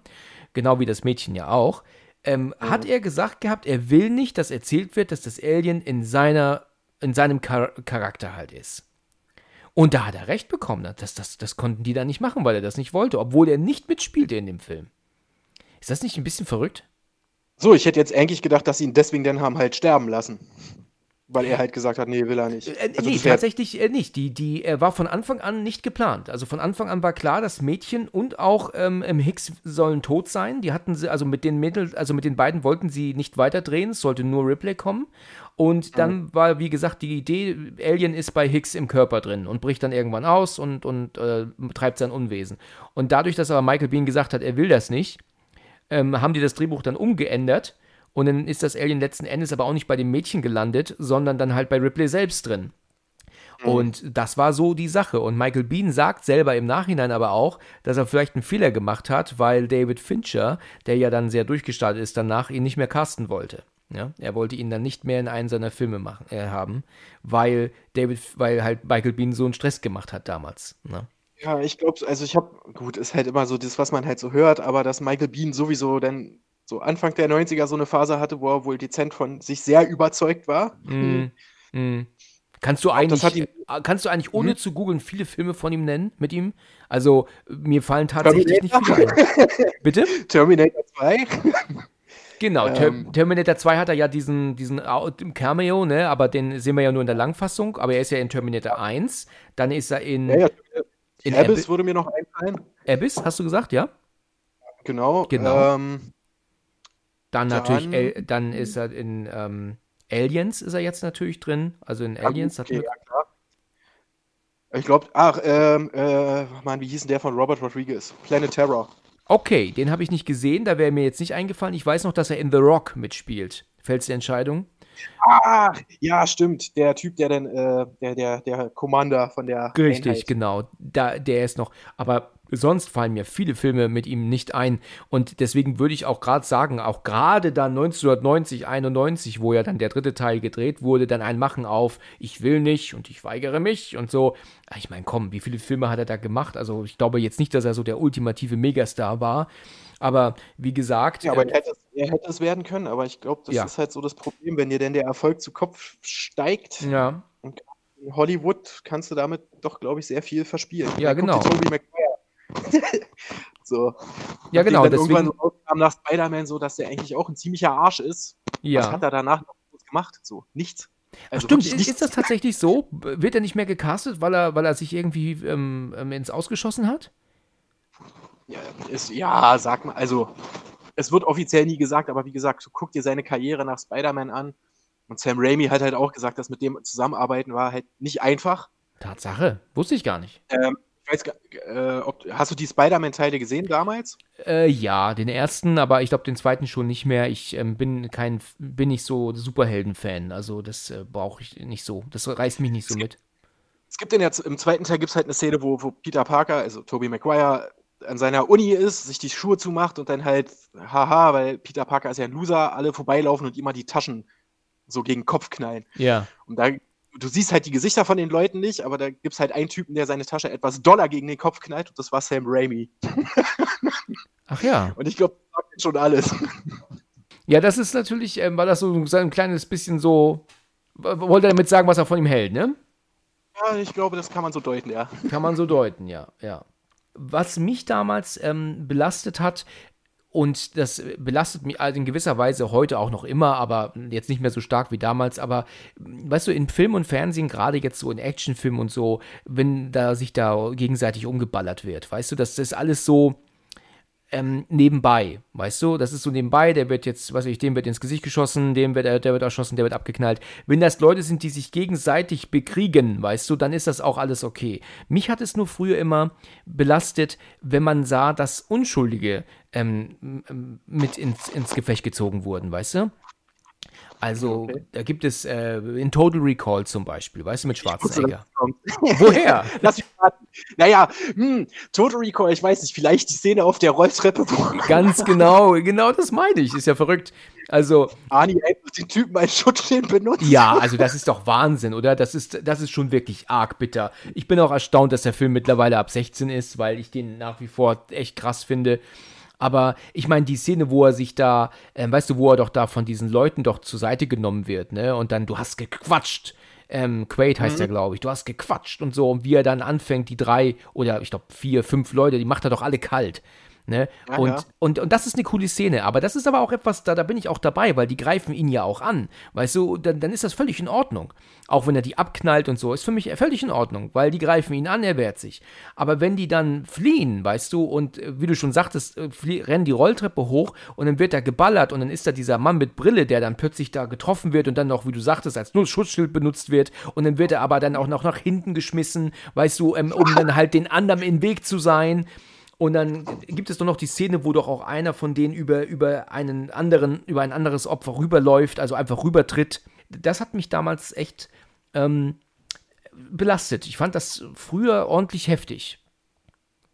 genau wie das Mädchen ja auch, ähm, hat er gesagt gehabt, er will nicht, dass erzählt wird, dass das Alien in, seiner, in seinem Char Charakter halt ist. Und da hat er recht bekommen. ne? Das, das, das konnten die dann nicht machen, weil er das nicht wollte, obwohl er nicht mitspielte in dem Film. Ist das nicht ein bisschen verrückt? So, ich hätte jetzt eigentlich gedacht, dass sie ihn deswegen dann haben halt sterben lassen. Weil er halt gesagt hat, nee, will er nicht. Äh, Also nee, tatsächlich äh, nicht. Die, die äh, war von Anfang an nicht geplant. Also von Anfang an war klar, dass Mädchen und auch ähm, Hicks sollen tot sein. Die hatten sie, also mit den Mittel, also mit den beiden wollten sie nicht weiterdrehen, es sollte nur Ripley kommen. Und dann war, wie gesagt, die Idee, Alien ist bei Hicks im Körper drin und bricht dann irgendwann aus und, und äh, treibt sein Unwesen. Und dadurch, dass aber Michael Bean gesagt hat, er will das nicht, ähm, haben die das Drehbuch dann umgeändert Und dann ist das Alien letzten Endes aber auch nicht bei dem Mädchen gelandet, sondern dann halt bei Ripley selbst drin. Und das war so die Sache. Und Michael Bean sagt selber im Nachhinein aber auch, dass er vielleicht einen Fehler gemacht hat, weil David Fincher, der ja dann sehr durchgestartet ist, danach ihn nicht mehr casten wollte. Ja, er wollte ihn dann nicht mehr in einen seiner Filme machen, äh, haben, weil David, weil halt Michael Bean so einen Stress gemacht hat damals. Ne? Ja, ich glaube, also ich habe, gut, ist halt immer so das, was man halt so hört, aber dass Michael Bean sowieso dann so Anfang der 90er so eine Phase hatte, wo er wohl dezent von sich sehr überzeugt war. Mm, mm. Kannst du eigentlich, ihn, äh, kannst du eigentlich ohne mhm. zu googeln viele Filme von ihm nennen mit ihm? Also mir fallen tatsächlich Terminator? nicht viele ein. <laughs> Bitte? Terminator 2. Genau, ähm, Terminator 2 hat er ja diesen, diesen Cameo, ne? aber den sehen wir ja nur in der Langfassung, aber er ist ja in Terminator 1, dann ist er in. Ja, ja. In Abyss Ab würde mir noch einfallen. Abyss, hast du gesagt, ja? Genau. Genau. Ähm, dann, natürlich, El dann ist er in ähm, Aliens ist er jetzt natürlich drin. Also in Aliens okay, hat ja, klar. Ich glaube, ach, ähm, äh, Mann, wie hieß denn der von Robert Rodriguez? Planet Terror. Okay, den habe ich nicht gesehen, da wäre mir jetzt nicht eingefallen. Ich weiß noch, dass er in The Rock mitspielt. Fällt die Entscheidung? Ah, ja, stimmt. Der Typ, der dann, äh, der, der, der Commander von der. Richtig, Einheit. genau. Da, der ist noch. Aber sonst fallen mir viele Filme mit ihm nicht ein. Und deswegen würde ich auch gerade sagen, auch gerade dann 1990, 91, wo ja dann der dritte Teil gedreht wurde, dann ein Machen auf, ich will nicht und ich weigere mich und so. Ah, ich meine, komm, wie viele Filme hat er da gemacht? Also ich glaube jetzt nicht, dass er so der ultimative Megastar war. Aber wie gesagt. Ja, aber er hätte, es, er hätte es werden können, aber ich glaube, das ja. ist halt so das Problem, wenn dir denn der Erfolg zu Kopf steigt. Ja. Und in Hollywood kannst du damit doch, glaube ich, sehr viel verspielen. Ja, genau. Toby <laughs> so. Ja, genau. Dann deswegen... irgendwann so kam nach Spider-Man so, dass der eigentlich auch ein ziemlicher Arsch ist. Ja. Was hat er danach noch gemacht? So, nichts. Also Stimmt, ist, ist, das tatsächlich so? Wird er nicht mehr gecastet, weil er, weil er sich irgendwie ähm, ähm ins Ausgeschossen hat? Ja, ist, ja, sag mal, also es wird offiziell nie gesagt, aber wie gesagt, guck dir seine Karriere nach Spider-Man an. Und Sam Raimi hat halt auch gesagt, dass mit dem Zusammenarbeiten war halt nicht einfach. Tatsache, wusste ich gar nicht. Ähm, weiß äh, ob, hast du die Spider-Man-Teile gesehen damals? Äh, ja, den ersten, aber ich glaube den zweiten schon nicht mehr. Ich ähm, bin kein, bin nicht so Superhelden-Fan. Also das äh, brauche ich nicht so. Das reißt mich nicht so mit. Es gibt den jetzt, im zweiten Teil gibt es halt eine Szene, wo, wo Peter Parker, also Tobey Maguire, an seiner Uni ist, sich die Schuhe zumacht und dann halt, haha, weil Peter Parker ist ja ein Loser, alle vorbeilaufen und immer die Taschen so gegen den Kopf knallen. Ja. Und da du siehst halt die Gesichter von den Leuten nicht, aber da gibt es halt einen Typen, der seine Tasche etwas doller gegen den Kopf knallt und das war Sam Raimi. <laughs> Ach ja. Und ich glaube, das sagt schon alles. Ja, das ist natürlich, ähm, war das so ein kleines bisschen so, wollte er damit sagen, was er von ihm hält, ne? Ja, ich glaube, das kann man so deuten, ja. Kann man so deuten, ja, ja. Was mich damals ähm, belastet hat, und das belastet mich in gewisser Weise heute auch noch immer, aber jetzt nicht mehr so stark wie damals. Aber weißt du, in Film und Fernsehen, gerade jetzt so in Actionfilmen und so, wenn da sich da gegenseitig umgeballert wird, weißt du, das ist alles so ähm, nebenbei, weißt du? Das ist so nebenbei, der wird jetzt, weiß ich, dem wird ins Gesicht geschossen, dem wird, der wird erschossen, der wird abgeknallt. Wenn das Leute sind, die sich gegenseitig bekriegen, weißt du, dann ist das auch alles okay. Mich hat es nur früher immer belastet, wenn man sah, dass Unschuldige ähm, mit ins, ins Gefecht gezogen wurden, weißt du? Also, okay. da gibt es äh, in Total Recall zum Beispiel, weißt du, mit Schwarzenegger. <laughs> Woher? <laughs> Lass mich raten. Naja, hm, Total Recall, ich weiß nicht, vielleicht die Szene auf der Rolltreppe. <laughs> Ganz genau, genau das meine ich. Ist ja verrückt. Also. Arnie einfach den Typen als Schutzschild benutzt. Ja, also das ist doch Wahnsinn, oder? Das ist, das ist schon wirklich arg bitter. Ich bin auch erstaunt, dass der Film mittlerweile ab 16 ist, weil ich den nach wie vor echt krass finde. Aber ich meine, die Szene, wo er sich da, äh, weißt du, wo er doch da von diesen Leuten doch zur Seite genommen wird, ne? Und dann, du hast gequatscht. Ähm, Quaid heißt mhm. er, glaube ich. Du hast gequatscht und so. Und wie er dann anfängt, die drei oder ich glaube vier, fünf Leute, die macht er doch alle kalt. Ne? Ja, und, ja. Und, und das ist eine coole Szene. Aber das ist aber auch etwas, da, da bin ich auch dabei, weil die greifen ihn ja auch an. Weißt du, dann, dann ist das völlig in Ordnung. Auch wenn er die abknallt und so, ist für mich völlig in Ordnung, weil die greifen ihn an, er wehrt sich. Aber wenn die dann fliehen, weißt du, und äh, wie du schon sagtest, äh, rennen die Rolltreppe hoch und dann wird er geballert und dann ist da dieser Mann mit Brille, der dann plötzlich da getroffen wird und dann noch, wie du sagtest, als Schutzschild benutzt wird und dann wird er aber dann auch noch nach hinten geschmissen, weißt du, ähm, um dann halt den anderen im Weg zu sein. Und dann gibt es doch noch die Szene, wo doch auch einer von denen über, über einen anderen, über ein anderes Opfer rüberläuft, also einfach rübertritt. Das hat mich damals echt ähm, belastet. Ich fand das früher ordentlich heftig.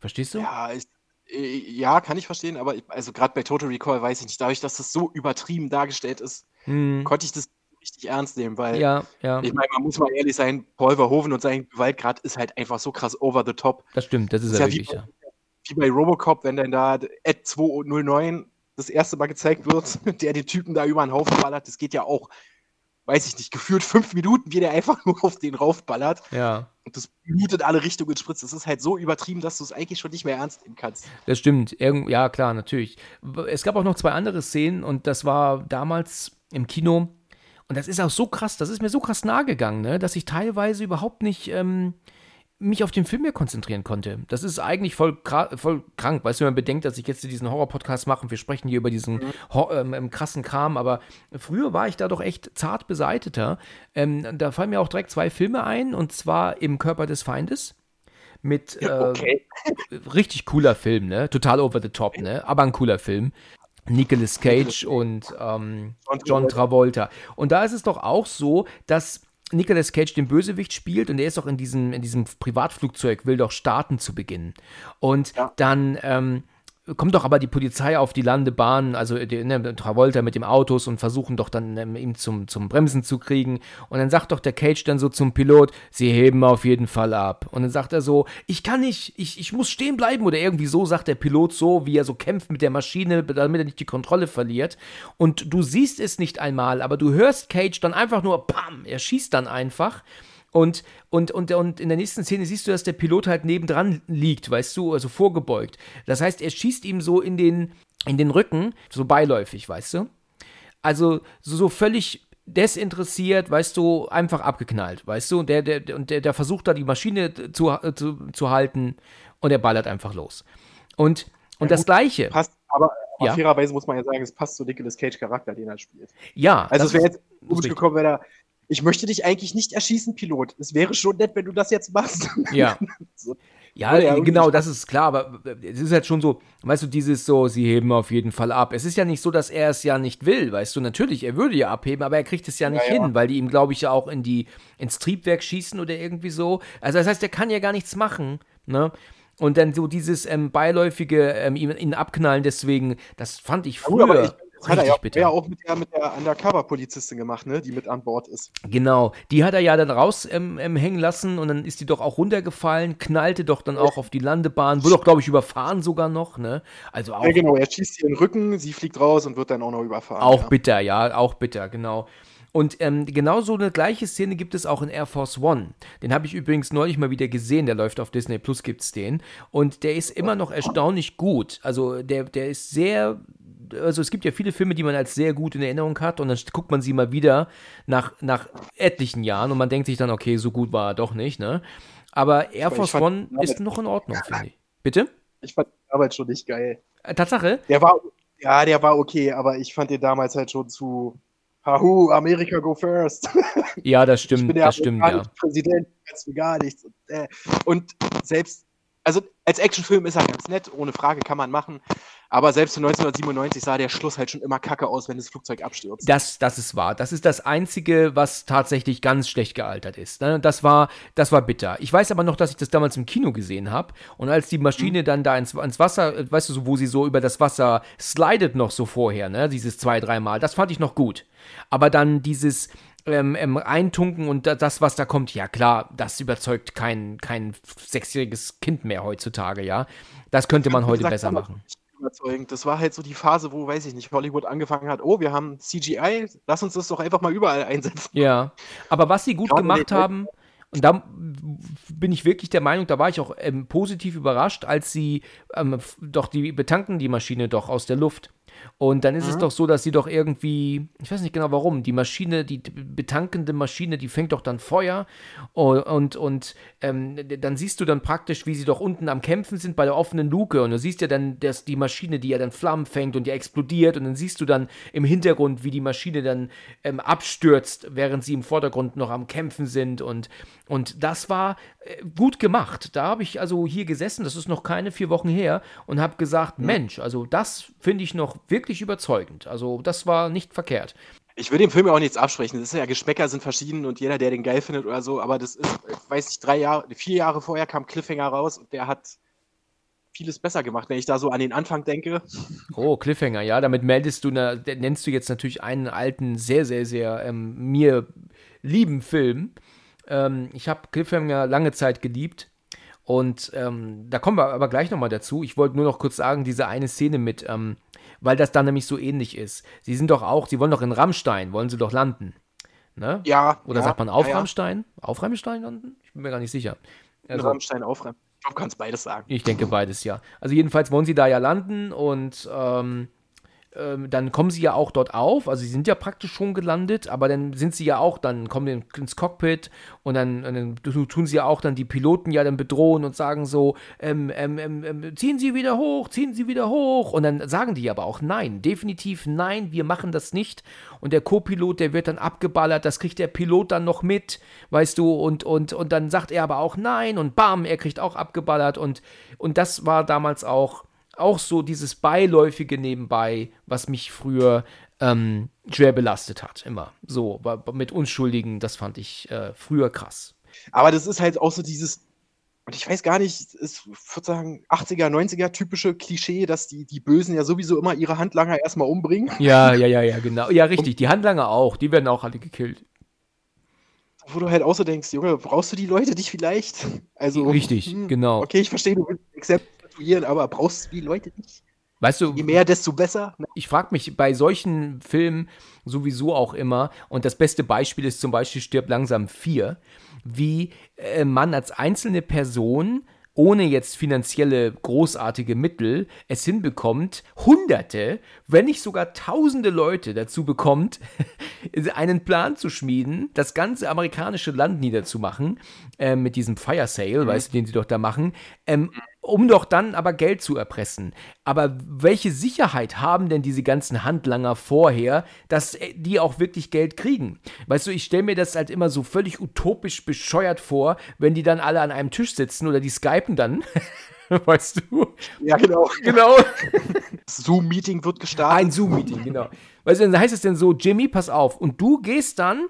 Verstehst du? Ja, ich, äh, ja, kann ich verstehen, aber ich, also gerade bei Total Recall weiß ich nicht, dadurch, dass das so übertrieben dargestellt ist, Hm. konnte ich das richtig ernst nehmen, weil Ja, ja, ich meine, man muss mal ehrlich sein, Paul Verhoeven und sein Gewaltgrad ist halt einfach so krass over the top. das stimmt, das ist Ist ja wirklich, ja. Wie bei Robocop, wenn dann da Ed 209 das erste Mal gezeigt wird, <laughs> der den Typen da über den Haufen ballert, das geht ja auch, weiß ich nicht, gefühlt fünf Minuten, wie der einfach <laughs> nur auf den raufballert Ja, und das Blut in alle Richtungen spritzt. Das ist halt so übertrieben, dass du es eigentlich schon nicht mehr ernst nehmen kannst. das stimmt. Irgend, ja, klar, natürlich. Es gab auch noch zwei andere Szenen und das war damals im Kino. Und das ist auch so krass, das ist mir so krass nahe gegangen, ne, dass ich teilweise überhaupt nicht ähm, mich auf den Film mehr konzentrieren konnte. Das ist eigentlich voll, voll krank, weißt du, wenn man bedenkt, dass ich jetzt diesen Horror-Podcast mache und wir sprechen hier über diesen Hor ähm, ähm, krassen Kram, aber früher war ich da doch echt zart beseiteter. Ähm, da fallen mir auch direkt zwei Filme ein, und zwar Im Körper des Feindes mit äh, Okay. richtig cooler Film, ne? Total over the top, ne? Aber ein cooler Film. Nicolas Cage und ähm, John Travolta. Und da ist es doch auch so, dass Nicolas Cage den Bösewicht spielt und er ist doch in diesem, in diesem Privatflugzeug, will doch starten zu Beginn. Und Ja. dann ähm, kommt doch aber die Polizei auf die Landebahn, also die, ne, Travolta mit dem Autos und versuchen doch dann ähm, ihm zum, zum Bremsen zu kriegen. Und dann sagt doch der Cage dann so zum Pilot, sie heben auf jeden Fall ab. Und dann sagt er so, ich kann nicht, ich, ich muss stehen bleiben. Oder irgendwie so sagt der Pilot so, wie er so kämpft mit der Maschine, damit er nicht die Kontrolle verliert. Und du siehst es nicht einmal, aber du hörst Cage dann einfach nur, pam, er schießt dann einfach. Und, und, und, und in der nächsten Szene siehst du, dass der Pilot halt nebendran liegt, weißt du, also vorgebeugt. Das heißt, er schießt ihm so in den, in den Rücken, so beiläufig, weißt du. Also so, so völlig desinteressiert, weißt du, einfach abgeknallt, weißt du. Und der, der, und der, der versucht da die Maschine zu, zu, zu halten und er ballert einfach los. Und, und das gut, Gleiche. Passt, aber, aber Ja. fairerweise muss man ja sagen, es passt zu Nicolas Cage Charakter, den er spielt. Ja, Also es wäre jetzt richtig. gekommen, wenn er, ich möchte dich eigentlich nicht erschießen, Pilot. Es wäre schon nett, wenn du das jetzt machst. <laughs> Ja. <laughs> So. Ja, ja genau, das ist klar, aber es ist halt schon so, weißt du, dieses so, sie heben auf jeden Fall ab. Es ist ja nicht so, dass er es ja nicht will, weißt du, natürlich, er würde ja abheben, aber er kriegt es ja nicht Ja, ja. hin, weil die ihm, glaube ich, ja auch in die, ins Triebwerk schießen oder irgendwie so. Also das heißt, er kann ja gar nichts machen, ne? Und dann so dieses ähm, beiläufige ähm, ihn, ihn abknallen, deswegen, das fand ich Ja, gut, das hat er ja, bitter. auch mit der, mit der Undercover-Polizistin gemacht, ne, die mit an Bord ist. Genau, die hat er ja dann raus ähm, ähm, hängen lassen und dann ist die doch auch runtergefallen, knallte doch dann auch auf die Landebahn, wurde doch, glaube ich, überfahren sogar noch, ne? Also auch, Ja, genau, er schießt ihr in den Rücken, sie fliegt raus und wird dann auch noch überfahren. auch ja. bitter, ja, auch bitter, genau. Und ähm, genau so eine gleiche Szene gibt es auch in Air Force One. Den habe ich übrigens neulich mal wieder gesehen, der läuft auf Disney Plus, gibt's den. Und der ist immer noch erstaunlich gut. Also der, der ist sehr also es gibt ja viele Filme, die man als sehr gut in Erinnerung hat und dann guckt man sie mal wieder nach, nach etlichen Jahren und man denkt sich dann, okay, so gut war er doch nicht, ne? Aber Air ich Force One ist noch in Ordnung, <laughs> finde ich. Bitte? Ich fand die damals schon nicht geil. Äh, Tatsache? Der war, ja, der war okay, aber ich fand den damals halt schon zu, Hahu, America go first. <laughs> Ja, das ich stimmt, bin der das stimmt, ja. Präsident, du gar nichts. Und, äh, und selbst, also als Actionfilm ist er ganz nett, ohne Frage kann man machen. Aber selbst in 1997 sah der Schluss halt schon immer kacke aus, wenn das Flugzeug abstürzt. Das, das ist wahr. Das ist das Einzige, was tatsächlich ganz schlecht gealtert ist. ne? Das war, das war bitter. Ich weiß aber noch, dass ich das damals im Kino gesehen habe. Und als die Maschine dann da ins, ins Wasser, weißt du, so, wo sie so über das Wasser slidet noch so vorher, ne? Dieses zwei, dreimal, das fand ich noch gut. Aber dann dieses ähm, ähm, Eintunken und da- das, was da kommt, ja klar, das überzeugt kein, kein sechsjähriges Kind mehr heutzutage, ja. Das könnte man heute gesagt, besser machen. Überzeugend. Das war halt so die Phase, wo, weiß ich nicht, Hollywood angefangen hat, oh, wir haben CGI, lass uns das doch einfach mal überall einsetzen. Ja, aber was sie gut Gerade gemacht haben, und da bin ich wirklich der Meinung, da war ich auch ähm, positiv überrascht, als sie ähm, doch die betanken die Maschine doch aus der Luft. Und dann ist Mhm. es doch so, dass sie doch irgendwie, ich weiß nicht genau warum, die Maschine, die betankende Maschine, die fängt doch dann Feuer und, und, und ähm, dann siehst du dann praktisch, wie sie doch unten am Kämpfen sind bei der offenen Luke und du siehst ja dann, dass die Maschine, die ja dann Flammen fängt und die explodiert und dann siehst du dann im Hintergrund, wie die Maschine dann ähm, abstürzt, während sie im Vordergrund noch am Kämpfen sind und, und das war äh, gut gemacht. Da habe ich also hier gesessen, das ist noch keine vier Wochen her und habe gesagt, Mensch, also das finde ich noch wirklich überzeugend. Also das war nicht verkehrt. Ich will dem Film ja auch nichts absprechen. Das ist ja, Geschmäcker sind verschieden und jeder, der den geil findet oder so, aber das ist, ich weiß nicht, drei Jahre, vier Jahre vorher kam Cliffhanger raus und der hat vieles besser gemacht, wenn ich da so an den Anfang denke. Oh, Cliffhanger, ja, damit meldest du, na, nennst du jetzt natürlich einen alten, sehr, sehr, sehr ähm, mir lieben Film. Ähm, ich habe Cliffhanger lange Zeit geliebt. Und ähm, da kommen wir aber gleich nochmal dazu. Ich wollte nur noch kurz sagen, diese eine Szene mit, ähm, weil das dann nämlich so ähnlich ist. Sie sind doch auch, sie wollen doch in Rammstein, wollen sie doch landen. Ne? Ja. Oder ja, sagt man auf ja. Rammstein? Auf Rammstein landen? Ich bin mir gar nicht sicher. In Also, Rammstein aufräumen. Ich glaube, du kannst beides sagen. ich denke beides, ja. Also jedenfalls wollen sie da ja landen und ähm, ähm, dann kommen sie ja auch dort auf. Also sie sind ja praktisch schon gelandet, aber dann sind sie ja auch, dann kommen in, ins Cockpit und dann, und dann tu- tun sie ja auch dann die Piloten ja dann bedrohen und sagen so, ähm, ähm, ähm, ähm, ziehen Sie wieder hoch, ziehen Sie wieder hoch. Und dann sagen die aber auch nein, definitiv nein, wir machen das nicht. Und der Co-Pilot, der wird dann abgeballert, das kriegt der Pilot dann noch mit, weißt du, und, und, und dann sagt er aber auch nein und bam, er kriegt auch abgeballert und, und das war damals auch, auch so dieses Beiläufige nebenbei, was mich früher ähm, schwer belastet hat, immer. So, mit Unschuldigen, das fand ich äh, früher krass. Aber das ist halt auch so dieses, und ich weiß gar nicht, ist, ich würde sagen, 80er, 90er typische Klischee, dass die, die Bösen ja sowieso immer ihre Handlanger erstmal umbringen. Ja, ja, ja, <laughs> ja, genau. Ja, richtig, die Handlanger auch, die werden auch alle gekillt. Wo du halt auch so denkst, Junge, brauchst du die Leute nicht vielleicht? Also, Richtig, hm, genau. Okay, ich verstehe, du willst Exempel statuieren, aber brauchst du die Leute nicht? Weißt du, Je mehr, desto besser. Ne? ich frage mich bei solchen Filmen sowieso auch immer, und das beste Beispiel ist zum Beispiel Stirb langsam 4, wie äh, man als einzelne Person ohne jetzt finanzielle großartige Mittel es hinbekommt, Hunderte, wenn nicht sogar Tausende Leute dazu bekommt, <laughs> einen Plan zu schmieden, das ganze amerikanische Land niederzumachen, äh, mit diesem Fire Sale, weißt du, den sie doch da machen, ähm, um doch dann aber Geld zu erpressen. Aber welche Sicherheit haben denn diese ganzen Handlanger vorher, dass äh, die auch wirklich Geld kriegen? Weißt du, ich stelle mir das halt immer so völlig utopisch bescheuert vor, wenn die dann alle an einem Tisch sitzen oder die skypen dann. <laughs> weißt du? Ja, genau. Genau. <laughs> Zoom-Meeting wird gestartet. Ein Zoom-Meeting, genau. Weißt du, dann heißt es denn so, Jimmy, pass auf. Und du gehst dann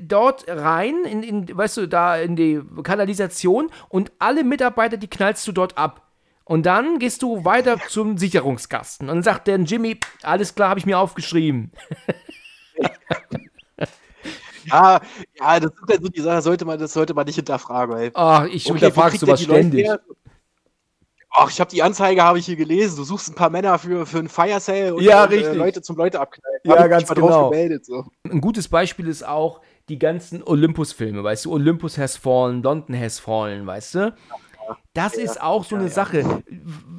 dort rein, in, in, weißt du, da in die Kanalisation und alle Mitarbeiter, die knallst du dort ab. Und dann gehst du weiter <laughs> zum Sicherungskasten. Und dann sagt der Jimmy, alles klar, habe ich mir aufgeschrieben. <laughs> Ja, ja, das sind halt so die Sachen, sollte man, das sollte man nicht hinterfragen. Weil, Ach, ich okay, hinterfrag wo kriegt sowas Leute ständig. her? Ach, ich habe die Anzeige, habe ich hier gelesen. Du suchst ein paar Männer für, für einen Fire Sale und, Ja, und. Äh, Leute zum Leute abknallen. Ja, ganz genau. Gemeldet, so. Ein gutes Beispiel ist auch die ganzen Olympus-Filme, weißt du, Olympus has fallen, London has fallen, weißt du? Das ist auch so eine Sache.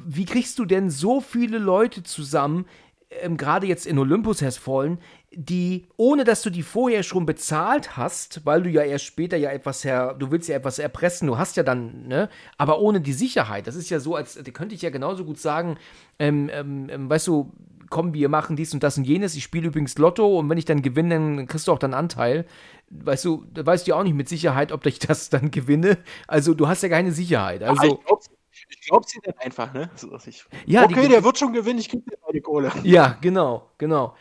Wie kriegst du denn so viele Leute zusammen, ähm, gerade jetzt in Olympus has fallen, die, ohne dass du die vorher schon bezahlt hast, weil du ja erst später ja etwas her, du willst ja etwas erpressen, du hast ja dann, ne, aber ohne die Sicherheit. Das ist ja so, als könnte ich ja genauso gut sagen, ähm, ähm, ähm, weißt du, komm, wir machen dies und das und jenes, ich spiele übrigens Lotto und wenn ich dann gewinne, dann kriegst du auch dann Anteil. Weißt du, da weißt du ja auch nicht mit Sicherheit, ob ich <laughs> das dann gewinne. Also du hast ja keine Sicherheit. Also, Also, ich glaub's, ich glaub's dir dann einfach, ne? So, dass ich, Ja, die- okay, der wird schon gewinnen, ich krieg dir meine Kohle. <laughs> Ja, genau, genau.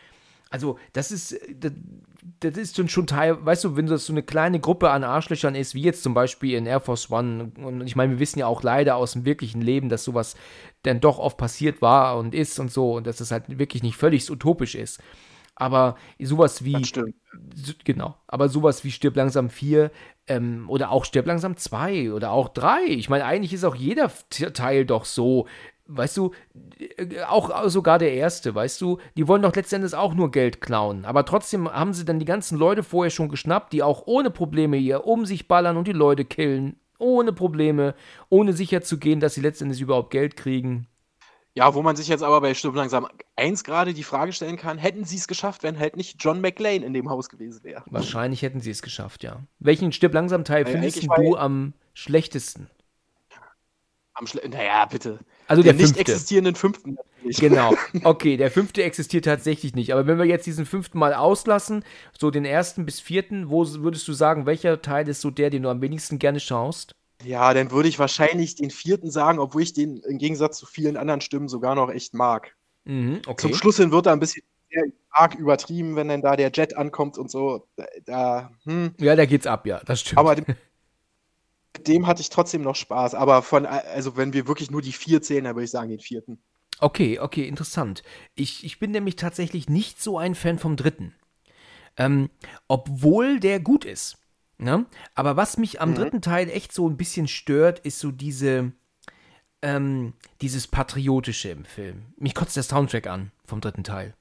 Also, das ist, das, das ist schon, schon Teil, weißt du, wenn das so eine kleine Gruppe an Arschlöchern ist, wie jetzt zum Beispiel in Air Force One, und ich meine, wir wissen ja auch leider aus dem wirklichen Leben, dass sowas dann doch oft passiert war und ist und so, und dass das halt wirklich nicht völlig utopisch ist. Aber sowas wie. Genau. Aber sowas wie Stirb langsam 4 ähm, oder auch Stirb langsam 2 oder auch 3. Ich meine, eigentlich ist auch jeder Teil doch so. Weißt du, äh, auch sogar der erste, weißt du, die wollen doch letztendlich auch nur Geld klauen. Aber trotzdem haben sie dann die ganzen Leute vorher schon geschnappt, die auch ohne Probleme hier um sich ballern und die Leute killen. Ohne Probleme, ohne sicher zu gehen, dass sie letztendlich überhaupt Geld kriegen. Ja, wo man sich jetzt aber bei Stirb langsam 1 gerade die Frage stellen kann, hätten sie es geschafft, wenn halt nicht John McLean in dem Haus gewesen wäre? Wahrscheinlich hätten sie es geschafft, ja. Welchen Stirb langsam Teil findest du am schlechtesten? Am Schle naja, bitte. Also Der der, nicht fünfte. existierenden fünften natürlich. Genau. <laughs> Okay, der fünfte existiert tatsächlich nicht. Aber wenn wir jetzt diesen fünften mal auslassen, so den ersten bis vierten, wo würdest du sagen, welcher Teil ist so der, den du am wenigsten gerne schaust? Ja, dann würde ich wahrscheinlich den vierten sagen, obwohl ich den im Gegensatz zu vielen anderen Stimmen sogar noch echt mag. Mhm, okay. Zum Schluss hin wird er ein bisschen sehr arg übertrieben, wenn dann da der Jet ankommt und so. Da, da hm. Ja, da geht's ab, ja, das stimmt. Aber <laughs> dem, hatte ich trotzdem noch Spaß. Aber von, also wenn wir wirklich nur die vier zählen, dann würde ich sagen den vierten. Okay, okay, interessant. Ich, ich bin nämlich tatsächlich nicht so ein Fan vom dritten. Ähm, obwohl der gut ist. Ne? Aber was mich am Mhm. dritten Teil echt so ein bisschen stört, ist so diese, ähm, dieses Patriotische im Film. Mich kotzt der Soundtrack an vom dritten Teil.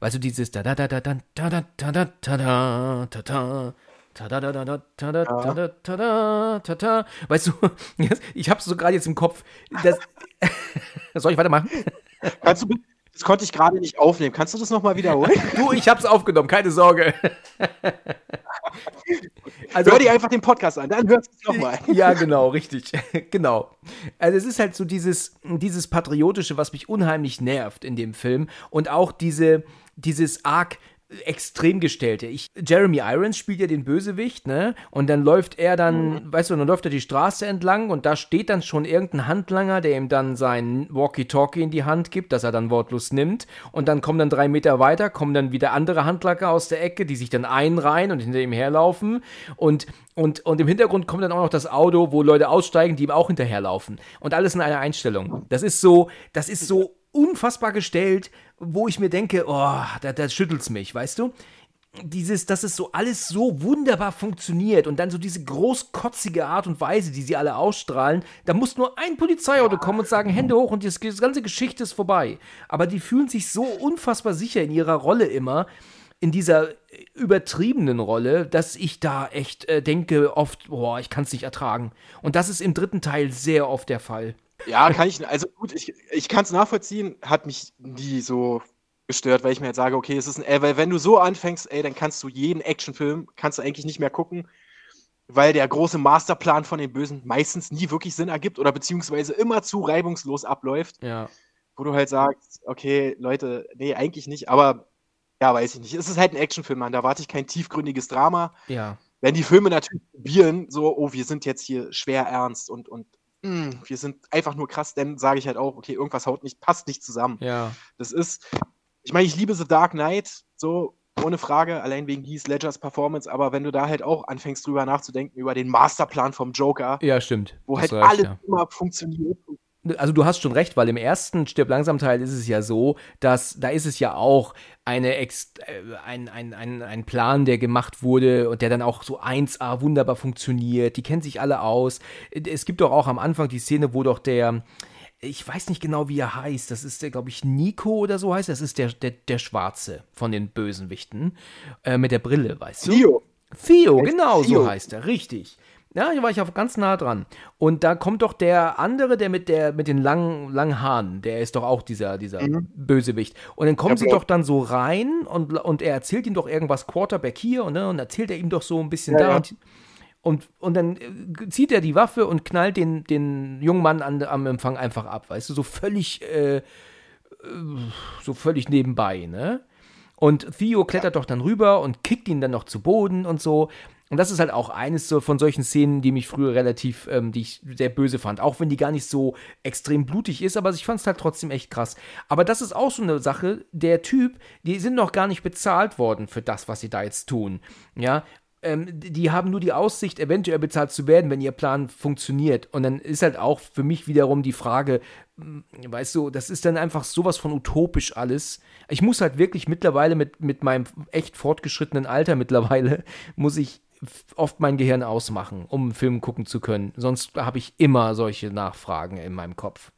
Weißt du, dieses da da da da da da da da da da da da Weißt du, <laughs> ich hab's so gerade jetzt im Kopf. Das, <laughs> soll ich weitermachen? <laughs> Kannst du, bitte- das konnte ich gerade nicht aufnehmen. Kannst du das nochmal wiederholen? Du, ich hab's aufgenommen, keine Sorge. Also, Hör dir einfach den Podcast an, dann hörst du es nochmal. ja, genau, richtig. genau. Also es ist halt so dieses, dieses Patriotische, was mich unheimlich nervt in dem Film. Und auch diese, dieses arg extrem gestellte. Ich, Jeremy Irons spielt ja den Bösewicht, ne? Und dann läuft er dann, weißt du, dann läuft er die Straße entlang und da steht dann schon irgendein Handlanger, der ihm dann sein Walkie-Talkie in die Hand gibt, das er dann wortlos nimmt. Und dann kommen dann drei Meter weiter, kommen dann wieder andere Handlanger aus der Ecke, die sich dann einreihen und hinter ihm herlaufen. Und, und, und im Hintergrund kommt dann auch noch das Auto, wo Leute aussteigen, die ihm auch hinterherlaufen. Und alles in einer Einstellung. Das ist so, das ist so unfassbar gestellt, wo ich mir denke, oh, da, da schüttelt's mich, weißt du? Dieses, dass es so alles so wunderbar funktioniert und dann so diese großkotzige Art und Weise, die sie alle ausstrahlen, da muss nur ein Polizeiauto kommen und sagen, Hände hoch und die ganze Geschichte ist vorbei. Aber die fühlen sich so unfassbar sicher in ihrer Rolle immer, in dieser übertriebenen Rolle, dass ich da echt äh, denke oft, boah, ich kann es nicht ertragen. Und das ist im dritten Teil sehr oft der Fall. Ja, kann ich, also gut, ich, ich kann es nachvollziehen, hat mich nie so gestört, weil ich mir jetzt sage, okay, es ist ein, ey, weil wenn du so anfängst, ey, dann kannst du jeden Actionfilm, kannst du eigentlich nicht mehr gucken, weil der große Masterplan von den Bösen meistens nie wirklich Sinn ergibt oder beziehungsweise immer zu reibungslos abläuft, Ja. wo du halt sagst, okay, Leute, nee, eigentlich nicht, aber ja, weiß ich nicht. Es ist halt ein Actionfilm, Mann, da erwarte ich kein tiefgründiges Drama. Ja. Wenn die Filme natürlich probieren, so, oh, wir sind jetzt hier schwer ernst und, und mh, wir sind einfach nur krass, dann sage ich halt auch, okay, irgendwas haut nicht, passt nicht zusammen. Ja. Das ist, ich meine, ich liebe The Dark Knight, so ohne Frage, allein wegen Heath Ledgers Performance, aber wenn du da halt auch anfängst drüber nachzudenken, über den Masterplan vom Joker, Ja, stimmt. wo Hast halt recht, alles ja. immer funktioniert. Also du hast schon recht, weil im ersten Stirb langsam Teil ist es ja so, dass da ist es ja auch eine Ex äh, ein, ein, ein, ein Plan, der gemacht wurde und der dann auch so 1A wunderbar funktioniert. Die kennen sich alle aus. Es gibt doch auch am Anfang die Szene, wo doch der ich weiß nicht genau, wie er heißt. Das ist der, glaube ich, Nico oder so heißt. Das ist der, der, der Schwarze von den Bösenwichten. Äh, mit der Brille, weißt du? Theo, Theo, genau Theo. so heißt er, richtig. Ja, hier war ich auf ganz nah dran. Und da kommt doch der andere, der mit der mit den langen, langen Haaren, der ist doch auch dieser, dieser Bösewicht. Und dann kommen Ja, sie doch dann so rein und, und er erzählt ihm doch irgendwas Quarterback hier und, ne, und erzählt er ihm doch so ein bisschen Ja, da. ja. Und, und, und dann äh, zieht er die Waffe und knallt den, den jungen Mann an, am Empfang einfach ab, weißt du, so völlig, äh, äh, so völlig nebenbei, ne? Und Theo klettert doch dann rüber und kickt ihn dann noch zu Boden und so. Und das ist halt auch eines so von solchen Szenen, die mich früher relativ, ähm, die ich sehr böse fand. Auch wenn die gar nicht so extrem blutig ist, aber ich fand es halt trotzdem echt krass. Aber das ist auch so eine Sache, der Typ, die sind noch gar nicht bezahlt worden für das, was sie da jetzt tun. Ja, ähm, die haben nur die Aussicht, eventuell bezahlt zu werden, wenn ihr Plan funktioniert. Und dann ist halt auch für mich wiederum die Frage, mh, weißt du, das ist dann einfach sowas von utopisch alles. Ich muss halt wirklich mittlerweile mit, mit meinem echt fortgeschrittenen Alter mittlerweile, <laughs> muss ich oft mein Gehirn ausmachen, um einen Film gucken zu können. Sonst habe ich immer solche Nachfragen in meinem Kopf.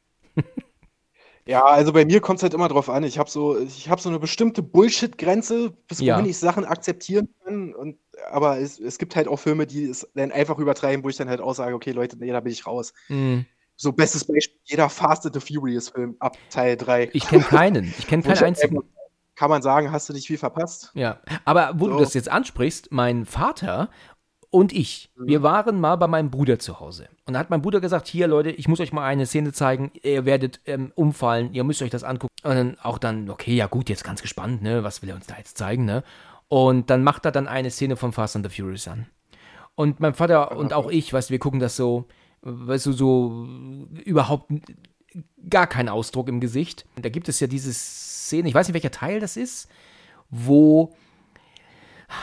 Ja, also bei mir kommt es halt immer drauf an. Ich habe so, ich habe so eine bestimmte Bullshit-Grenze, bis Ja. wohin ich Sachen akzeptieren kann. Und, aber es, es gibt halt auch Filme, die es dann einfach übertreiben, wo ich dann halt auch sage, okay, Leute, nee, da bin ich raus. Mm, So bestes Beispiel, jeder Fast and the Furious Film ab Teil 3. Ich kenne keinen. Ich kenne keinen einzigen. Kann man sagen, hast du nicht viel verpasst? Ja, aber wo so. du das jetzt ansprichst, mein Vater und ich, mhm. wir waren mal bei meinem Bruder zu Hause. Und da hat mein Bruder gesagt, hier Leute, ich muss euch mal eine Szene zeigen, ihr werdet ähm, umfallen, ihr müsst euch das angucken. Und dann auch dann, okay, ja gut, jetzt ganz gespannt, ne, was will er uns da jetzt zeigen, ne? Und dann macht er dann eine Szene von Fast and the Furious an. Und mein Vater und auch ich, weißt du, wir gucken das so, weißt du, so überhaupt gar keinen Ausdruck im Gesicht. Da gibt es ja diese Szene, ich weiß nicht, welcher Teil das ist, wo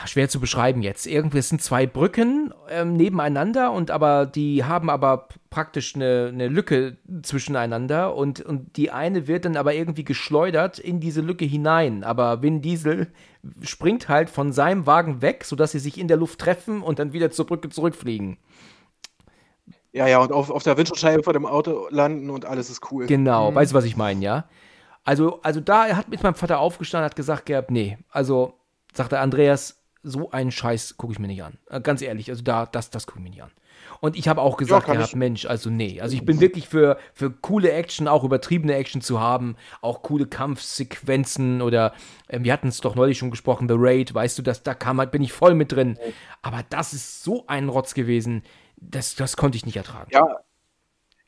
schwer zu beschreiben jetzt. Irgendwie sind zwei Brücken ähm, nebeneinander und aber die haben aber praktisch eine, eine Lücke zwischeneinander und, und die eine wird dann aber irgendwie geschleudert in diese Lücke hinein. Aber Vin Diesel springt halt von seinem Wagen weg, sodass sie sich in der Luft treffen und dann wieder zur Brücke zurückfliegen. Ja, ja, und auf, auf der Windschutzscheibe vor dem Auto landen und alles ist cool. Genau, mhm. weißt du, was ich meine, ja? Also, also da hat mit meinem Vater aufgestanden, hat gesagt gehabt, nee, also sagte Andreas, so einen Scheiß gucke ich mir nicht an. Äh, ganz ehrlich, also da, das, das gucke ich mir nicht an. Und ich habe auch gesagt ja, gehabt, Mensch, also nee. Also ich bin wirklich für, für coole Action, auch übertriebene Action zu haben, auch coole Kampfsequenzen oder äh, wir hatten es doch neulich schon gesprochen, The Raid, weißt du, das, da kam, bin ich voll mit drin. Aber das ist so ein Rotz gewesen, das, das konnte ich nicht ertragen. Ja,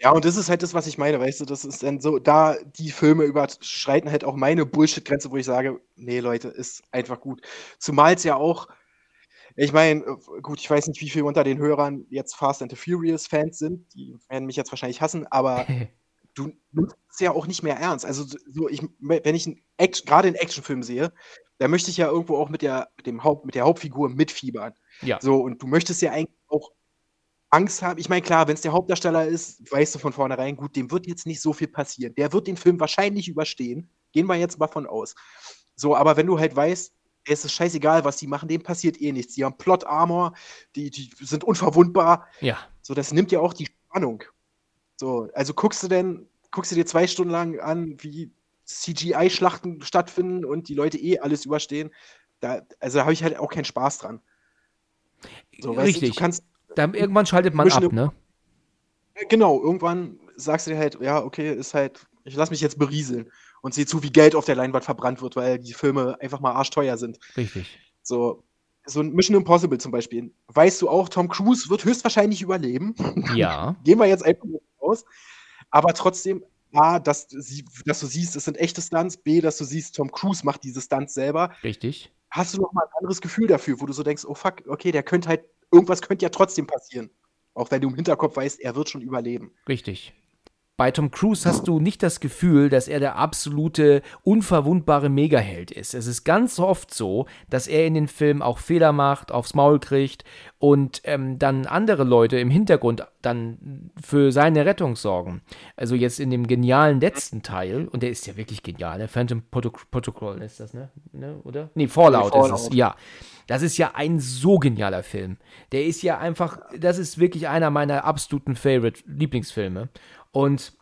ja, und das ist halt das, was ich meine, weißt du, das ist dann so, da die Filme überschreiten halt auch meine Bullshit-Grenze, wo ich sage, nee, Leute, ist einfach gut. Zumal es ja auch, ich meine, gut, ich weiß nicht, wie viele unter den Hörern jetzt Fast and the Furious-Fans sind, die werden mich jetzt wahrscheinlich hassen, aber <laughs> du nimmst es ja auch nicht mehr ernst. Also, so ich, wenn ich gerade einen Actionfilm sehe, da möchte ich ja irgendwo auch mit der, mit dem Haupt, mit der Hauptfigur mitfiebern. Ja. So, und du möchtest ja eigentlich auch Angst haben. Ich meine, klar, wenn es der Hauptdarsteller ist, weißt du von vornherein, gut, dem wird jetzt nicht so viel passieren. Der wird den Film wahrscheinlich überstehen. Gehen wir jetzt mal von aus. So, aber wenn du halt weißt, es ist scheißegal, was die machen, dem passiert eh nichts. Die haben Plot-Armor, die, die sind unverwundbar. Ja. So, das nimmt ja auch die Spannung. So, also guckst du denn, guckst du dir zwei Stunden lang an, wie CGI-Schlachten stattfinden und die Leute eh alles überstehen. Da, also da habe ich halt auch keinen Spaß dran. So, Richtig. Du, du kannst dann irgendwann schaltet man ab, ne? Genau, irgendwann sagst du dir halt, ja, okay, ist halt, ich lass mich jetzt berieseln und sehe zu, wie Geld auf der Leinwand verbrannt wird, weil die Filme einfach mal arschteuer sind. Richtig. So, so ein Mission Impossible zum Beispiel. Weißt du auch, Tom Cruise wird höchstwahrscheinlich überleben. Ja. <laughs> Gehen wir jetzt einfach mal raus. Aber trotzdem, A, dass, dass du siehst, es sind echte Stunts. B, dass du siehst, Tom Cruise macht diese Stunts selber. Richtig. Hast du noch mal ein anderes Gefühl dafür, wo du so denkst, oh fuck, okay, der könnte halt irgendwas könnte ja trotzdem passieren. Auch wenn du im Hinterkopf weißt, er wird schon überleben. Richtig. Bei Tom Cruise hast du nicht das Gefühl, dass er der absolute, unverwundbare Megaheld ist. Es ist ganz oft so, dass er in den Filmen auch Fehler macht, aufs Maul kriegt und ähm, dann andere Leute im Hintergrund dann für seine Rettung sorgen. Also jetzt in dem genialen letzten Teil, und der ist ja wirklich genial, der ne? Phantom Protocol ist das, ne? ne? Oder? Nee, Fallout, nee, Fallout ist es, ja. Das ist ja ein so genialer Film. Der ist ja einfach, das ist wirklich einer meiner absoluten Favorite Lieblingsfilme. Und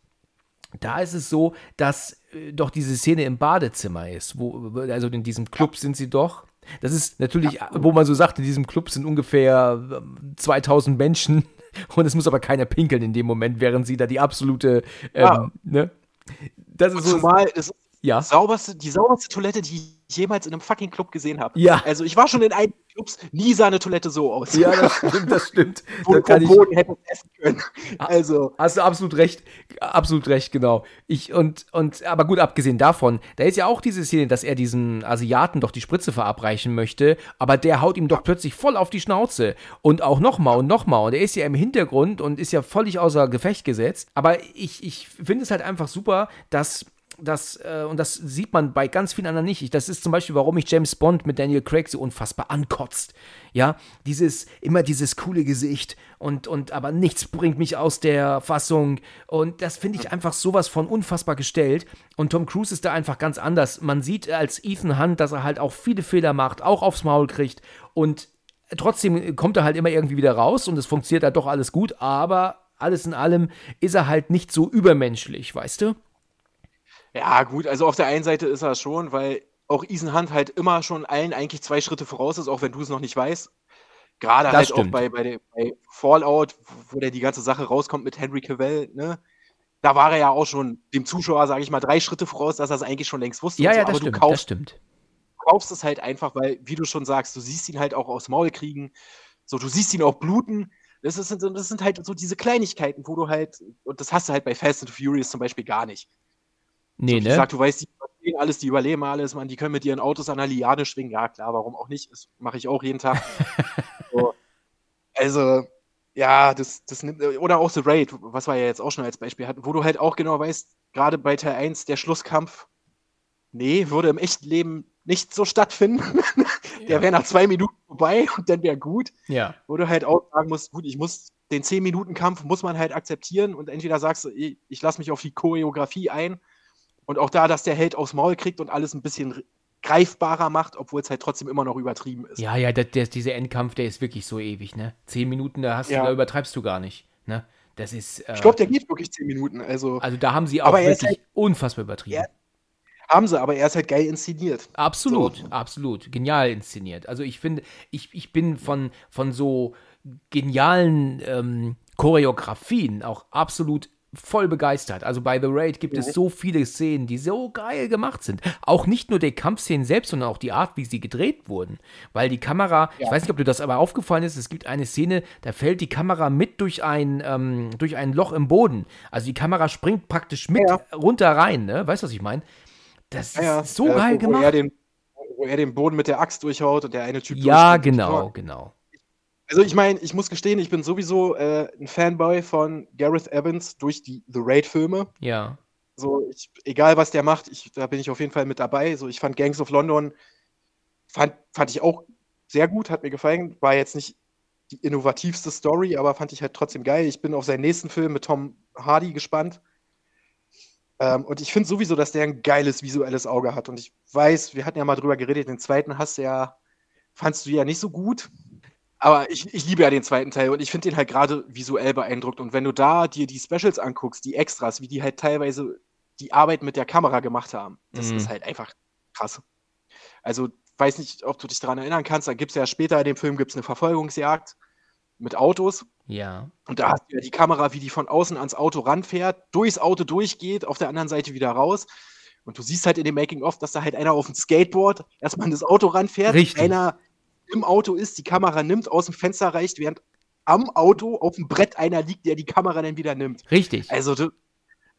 da ist es so, dass äh, doch diese Szene im Badezimmer ist, wo, also in diesem Club sind sie doch. Das ist natürlich, ja. wo man so sagt, in diesem Club sind ungefähr 2000 ähm, Menschen <laughs> und es muss aber keiner pinkeln in dem Moment, während sie da die absolute, ähm, ja. ne? Das ist so. Zumal, das ja. Sauberste, die sauberste Toilette, die ich jemals in einem fucking Club gesehen habe. Ja. Also ich war schon in einigen Clubs, nie sah eine Toilette so aus. Ja, das stimmt, das stimmt. <laughs> Wo da kann Boden hätte essen können. Also. Hast du absolut recht, absolut recht, genau. Ich, und, und, aber gut, abgesehen davon, da ist ja auch diese Szene, dass er diesen Asiaten doch die Spritze verabreichen möchte, aber der haut ihm doch plötzlich voll auf die Schnauze. Und auch nochmal und nochmal. Und er ist ja im Hintergrund und ist ja völlig außer Gefecht gesetzt. Aber ich, ich finde es halt einfach super, dass das, äh, und das sieht man bei ganz vielen anderen nicht. Das ist zum Beispiel, warum mich James Bond mit Daniel Craig so unfassbar ankotzt. Ja, dieses, immer dieses coole Gesicht und, und aber nichts bringt mich aus der Fassung. Und das finde ich einfach sowas von unfassbar gestellt. Und Tom Cruise ist da einfach ganz anders. Man sieht als Ethan Hunt, dass er halt auch viele Fehler macht, auch aufs Maul kriegt. Und trotzdem kommt er halt immer irgendwie wieder raus und es funktioniert halt doch alles gut, aber alles in allem ist er halt nicht so übermenschlich, weißt du? Ja, gut, also auf der einen Seite ist er schon, weil auch Ethan Hunt halt immer schon allen eigentlich zwei Schritte voraus ist, auch wenn du es noch nicht weißt. Gerade halt stimmt. auch bei, bei, bei, Fallout, wo der die ganze Sache rauskommt mit Henry Cavill, ne? da war er ja auch schon dem Zuschauer, sage ich mal, drei Schritte voraus, dass er es eigentlich schon längst wusste. Ja, so, ja, das aber stimmt, du kaufst, das stimmt. kaufst es halt einfach, weil, wie du schon sagst, du siehst ihn halt auch aufs Maul kriegen. So, du siehst ihn auch bluten. Das, ist, das sind halt so diese Kleinigkeiten, wo du halt, und das hast du halt bei Fast and Furious zum Beispiel gar nicht. Nee, so, ne? gesagt, du weißt, die überleben alles, die überleben alles, man, die können mit ihren Autos an der Liane schwingen. Ja, klar, warum auch nicht? Das mache ich auch jeden Tag. <laughs> so. Also, ja, das, das nimmt, oder auch The Raid, was wir ja jetzt auch schon als Beispiel hatten, wo du halt auch genau weißt, gerade bei Teil 1, der Schlusskampf, nee, würde im echten Leben nicht so stattfinden. <laughs> der wäre nach zwei Minuten vorbei und dann wäre gut. Ja. Wo du halt auch sagen musst, gut, ich muss den 10-Minuten-Kampf muss man halt akzeptieren und entweder sagst du, ich, ich lasse mich auf die Choreografie ein und auch da, dass der Held aufs Maul kriegt und alles ein bisschen greifbarer macht, obwohl es halt trotzdem immer noch übertrieben ist. Ja, ja, der, der, dieser Endkampf, der ist wirklich so ewig, ne? Zehn Minuten, da hast Ja. du, da übertreibst du gar nicht, ne? Das ist. Äh, Ich glaube, der geht wirklich 10 Minuten. Also also da haben sie auch wirklich unfassbar übertrieben. Er- haben sie, aber er ist halt geil inszeniert. Absolut, So. absolut. Genial inszeniert. Also ich finde, ich, ich bin von, von so genialen ähm, Choreografien auch absolut voll begeistert. Also bei The Raid gibt es so viele Szenen, die so geil gemacht sind. Auch nicht nur die Kampfszenen selbst, sondern auch die Art, wie sie gedreht wurden. Weil die Kamera, ich weiß nicht, ob dir das aber aufgefallen ist, es gibt eine Szene, da fällt die Kamera mit durch ein, ähm, durch ein Loch im Boden. Also die Kamera springt praktisch mit Ja. runter rein, ne? Weißt du, was ich meine? Das ist Ja, so geil wo, gemacht. Wo er, den, wo er den Boden mit der Axt durchhaut und der eine Typ Ja, genau, genau. Also ich meine, ich muss gestehen, ich bin sowieso äh, ein Fanboy von Gareth Evans durch die The Raid-Filme. Ja. So, ich, egal was der macht, ich, da bin ich auf jeden Fall mit dabei. So, ich fand Gangs of London, fand, fand ich auch sehr gut, hat mir gefallen. War jetzt nicht die innovativste Story, aber fand ich halt trotzdem geil. Ich bin auf seinen nächsten Film mit Tom Hardy gespannt. Ähm, und ich finde sowieso, dass der ein geiles visuelles Auge hat. Und ich weiß, wir hatten ja mal drüber geredet, den zweiten hast du ja, fandst du ja nicht so gut. Aber ich, ich liebe ja den zweiten Teil und ich finde den halt gerade visuell beeindruckt. Und wenn du da dir die Specials anguckst, die Extras, wie die halt teilweise die Arbeit mit der Kamera gemacht haben, das Mhm. ist halt einfach krass. Also, weiß nicht, ob du dich daran erinnern kannst, da gibt es ja später in dem Film gibt's eine Verfolgungsjagd mit Autos. Ja. Und da hast du ja die Kamera, wie die von außen ans Auto ranfährt, durchs Auto durchgeht, auf der anderen Seite wieder raus. Und du siehst halt in dem Making-of, dass da halt einer auf dem Skateboard erstmal an das Auto ranfährt, Richtig. einer im Auto ist, die Kamera nimmt, aus dem Fenster reicht, während am Auto auf dem Brett einer liegt, der die Kamera dann wieder nimmt. Richtig. Also,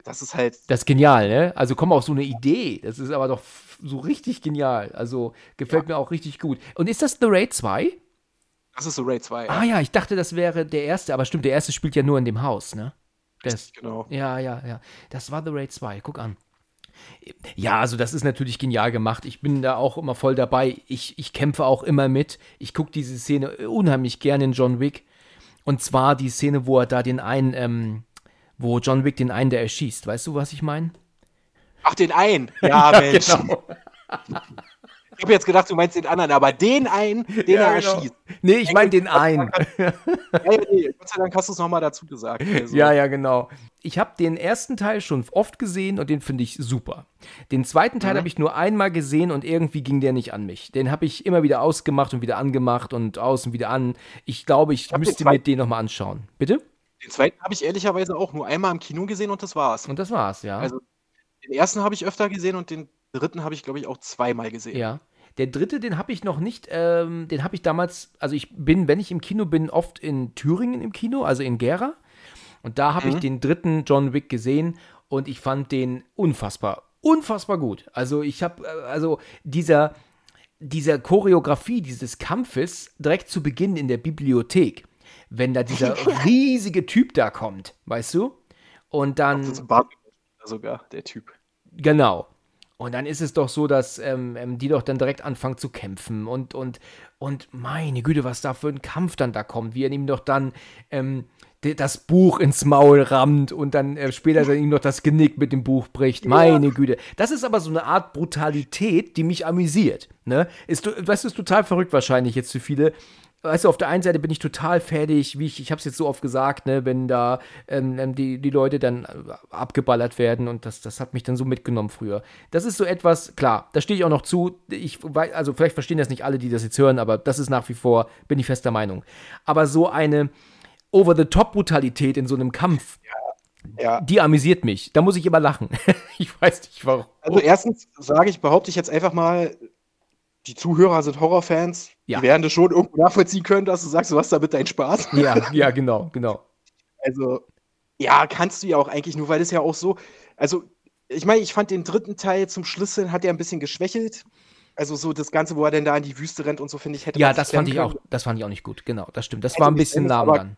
das ist halt, Das ist genial, ne? Also komm auf so eine Idee. Das ist aber doch so richtig genial. Also gefällt mir auch richtig gut. Und ist das The Raid 2? das ist so Raid 2. Ah ja, ich dachte, das wäre der erste, aber stimmt, der erste spielt ja nur in dem Haus, ne? Das, Genau. ja, ja, ja. Das war The Raid 2. Guck an. Ja, also das ist natürlich genial gemacht. Ich bin da auch immer voll dabei. Ich, ich kämpfe auch immer mit. Ich gucke diese Szene unheimlich gerne in John Wick. Und zwar die Szene, wo er da den einen, ähm, wo John Wick den einen, der erschießt. Weißt du, was ich meine? Ach, den einen. <laughs> Ja, Mensch. genau. <laughs> Ich habe jetzt gedacht, du meinst den anderen, aber den einen, den er genau. erschießt. Nee, ich meine den einen. <laughs> Ja, ja, nee, Gott sei Dank hast du es nochmal dazu gesagt. <laughs> Also, Ja, ja, genau. Ich habe den ersten Teil schon oft gesehen und den finde ich super. Den zweiten Teil Mhm. habe ich nur einmal gesehen und irgendwie ging der nicht an mich. Den habe ich immer wieder ausgemacht und wieder angemacht und aus und wieder an. Ich glaube, ich den müsste mir den nochmal anschauen. Bitte? Den zweiten habe ich ehrlicherweise auch nur einmal im Kino gesehen und das war's. Und das war's, ja. Also, Den ersten habe ich öfter gesehen und den dritten habe ich, glaube ich, auch zweimal gesehen. Ja. Der dritte, den habe ich noch nicht, ähm, den habe ich damals, also ich bin, wenn ich im Kino bin, oft in Thüringen im Kino, also in Gera. Und da habe ich den dritten John Wick gesehen und ich fand den unfassbar, unfassbar gut. Also ich habe, äh, also dieser, dieser Choreografie dieses Kampfes direkt zu Beginn in der Bibliothek, wenn da dieser <laughs> riesige Typ da kommt, weißt du? Und dann. Sogar, der Typ. Genau. Und dann ist es doch so, dass ähm, ähm, die doch dann direkt anfangen zu kämpfen und, und, und meine Güte, was da für ein Kampf dann da kommt, wie er ihm doch dann ähm, das Buch ins Maul rammt und dann äh, später dann ihm noch das Genick mit dem Buch bricht. Meine Güte. Das ist aber so eine Art Brutalität, die mich amüsiert. Ne? Ist, du, ist total verrückt wahrscheinlich jetzt für viele. Weißt du, auf der einen Seite bin ich total fertig, wie ich, ich habe es jetzt so oft gesagt, ne, wenn da ähm, ähm, die, die Leute dann äh, abgeballert werden und das, das hat mich dann so mitgenommen früher. Das ist so etwas, klar, da stehe ich auch noch zu. Ich weiß, also vielleicht verstehen das nicht alle, die das jetzt hören, aber das ist nach wie vor, bin ich fester Meinung. Aber so eine Over-the-Top-Brutalität in so einem Kampf, Ja. Die amüsiert mich. Da muss ich immer lachen. <laughs> ich weiß nicht warum. Also erstens sage ich, behaupte ich jetzt einfach mal, die Zuhörer sind Horrorfans. Ja. Die werden das schon irgendwo nachvollziehen können, dass du sagst, du hast damit deinen Spaß. Ja, ja, genau, genau. Also, ja, kannst du ja auch eigentlich nur, weil das ja auch so. Also, ich meine, ich fand den dritten Teil zum Schluss hin, hat er ein bisschen geschwächelt. Also, so das Ganze, wo er denn da in die Wüste rennt und so, finde ich, hätte Ja, das fand ich auch, das fand ich auch nicht gut. Genau, das stimmt. Das Hätte war ein bisschen lahm dann.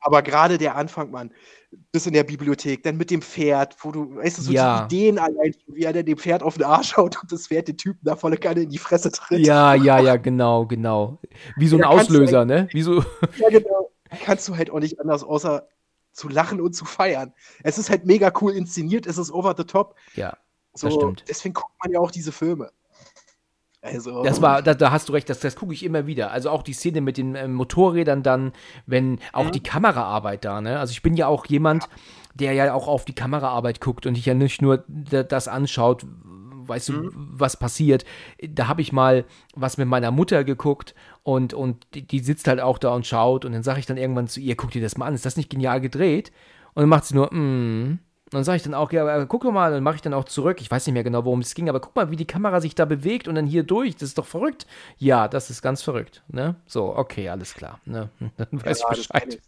Aber gerade der Anfang, Mann, bis in der Bibliothek, dann mit dem Pferd, wo du, weißt du, so Ja. die Ideen allein, wie er dann dem Pferd auf den Arsch haut und das Pferd den Typen da volle Kanne in die Fresse tritt. Ja, ja, ja, genau, genau. Wie so ein Ja, Auslöser, ne? Wie so, <laughs> Ja, genau. Kannst du halt auch nicht anders, außer zu lachen und zu feiern. Es ist halt mega cool inszeniert, es ist over the top. ja. So, Das stimmt. Deswegen guckt man ja auch diese Filme. Also, Das war, da, da hast du recht, das, das gucke ich immer wieder. Also auch die Szene mit den ähm, Motorrädern dann, wenn auch Mhm. die Kameraarbeit da, ne? Also ich bin ja auch jemand, der ja auch auf die Kameraarbeit guckt und sich ja nicht nur das anschaut, weißt du, Mhm. was passiert. Da habe ich mal was mit meiner Mutter geguckt und, und die, die sitzt halt auch da und schaut und dann sage ich dann irgendwann zu ihr, guck dir das mal an, ist das nicht genial gedreht? Und dann macht sie nur, mm. Und dann sage ich dann auch, ja, aber guck doch mal, dann mache ich dann auch zurück. Ich weiß nicht mehr genau, worum es ging, aber guck mal, wie die Kamera sich da bewegt und dann hier durch. Das ist doch verrückt. Ja, das ist ganz verrückt. Ne? So, okay, alles klar. Ne? <laughs> Dann weiß ja, ich Bescheid.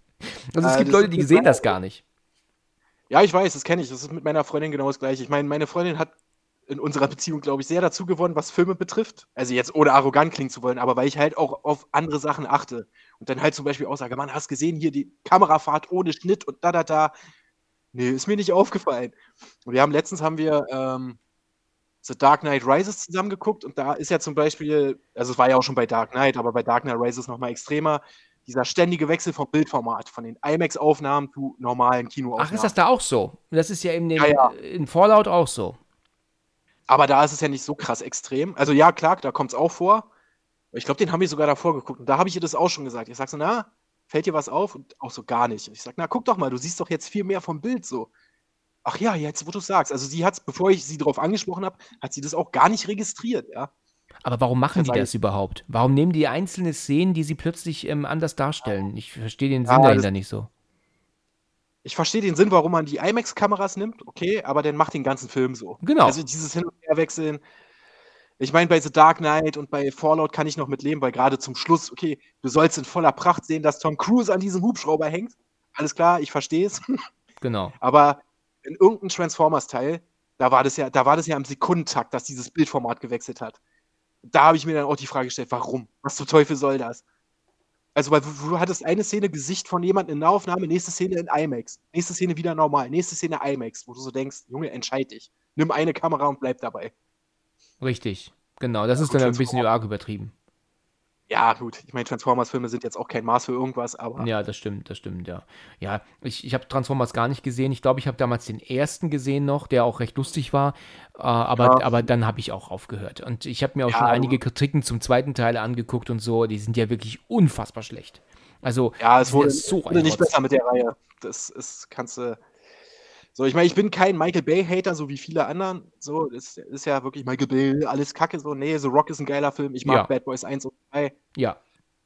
Also es Äh, gibt Leute, die sehen das gar nicht. Ja, ich weiß, das kenne ich. Das ist mit meiner Freundin genau das gleiche. Ich meine, meine Freundin hat in unserer Beziehung, glaube ich, sehr dazu gewonnen, was Filme betrifft. Also jetzt ohne arrogant klingen zu wollen, aber weil ich halt auch auf andere Sachen achte. Und dann halt zum Beispiel auch sage, Mann, hast gesehen, hier die Kamerafahrt ohne Schnitt und da, da, da. Nee, ist mir nicht aufgefallen. Und wir haben letztens haben wir ähm, The Dark Knight Rises zusammen geguckt und da ist ja zum Beispiel, also es war ja auch schon bei Dark Knight, aber bei Dark Knight Rises nochmal extremer, dieser ständige Wechsel vom Bildformat, von den IMAX-Aufnahmen zu normalen Kinoaufnahmen. Ach, ist das da auch so? Das ist ja dem, Ja, ja. in Fallout auch so. Aber da ist es ja nicht so krass extrem. Also ja, klar, da kommt es auch vor. Ich glaube, den haben wir sogar davor geguckt. Und da habe ich ihr das auch schon gesagt. Ich sag so, na, fällt dir was auf? Und auch so gar nicht. Und ich sag, na, guck doch mal, du siehst doch jetzt viel mehr vom Bild so. Ach ja, jetzt, wo du sagst. Also sie hat bevor ich sie darauf angesprochen habe, hat sie das auch gar nicht registriert, ja. Aber warum machen die das überhaupt? Warum nehmen die einzelne Szenen, die sie plötzlich ähm, anders darstellen? Ich verstehe den Ja, Sinn das- dahinter nicht so. Ich verstehe den Sinn, warum man die IMAX-Kameras nimmt, okay, aber dann macht den ganzen Film so. Genau. Also dieses Hin- und Herwechseln. Ich meine, bei The Dark Knight und bei Fallout kann ich noch mit leben, weil gerade zum Schluss, okay, du sollst in voller Pracht sehen, dass Tom Cruise an diesem Hubschrauber hängt. Alles klar, ich verstehe es. <laughs> Genau. Aber in irgendeinem Transformers-Teil, da war das ja, da war das ja im Sekundentakt, dass dieses Bildformat gewechselt hat. Da habe ich mir dann auch die Frage gestellt, warum? Was zum Teufel soll das? Also, weil du, du hattest eine Szene Gesicht von jemandem in Nahaufnahme, nächste Szene in IMAX, nächste Szene wieder normal, nächste Szene IMAX, wo du so denkst, Junge, entscheid dich. Nimm eine Kamera und bleib dabei. Richtig. Genau. Das ist gut, dann ein bisschen arg übertrieben. Ja, gut, ich meine, Transformers-Filme sind jetzt auch kein Maß für irgendwas, aber Ja, das stimmt, das stimmt, ja. Ja, ich, ich habe Transformers gar nicht gesehen. Ich glaube, ich habe damals den ersten gesehen noch, der auch recht lustig war. Äh, aber, Ja. aber dann habe ich auch aufgehört. Und ich habe mir auch Ja, schon einige Kritiken zum zweiten Teil angeguckt und so. Die sind ja wirklich unfassbar schlecht. Also, ja, es ist ja wurde, so wurde nicht besser mit der Reihe. Das ist, kannst du. So, ich meine, ich bin kein Michael Bay-Hater, so wie viele anderen. So, das ist ja wirklich Michael Bay, alles Kacke. So, nee, The Rock ist ein geiler Film. Ich mag Ja. Bad Boys 1 und 2. Ja,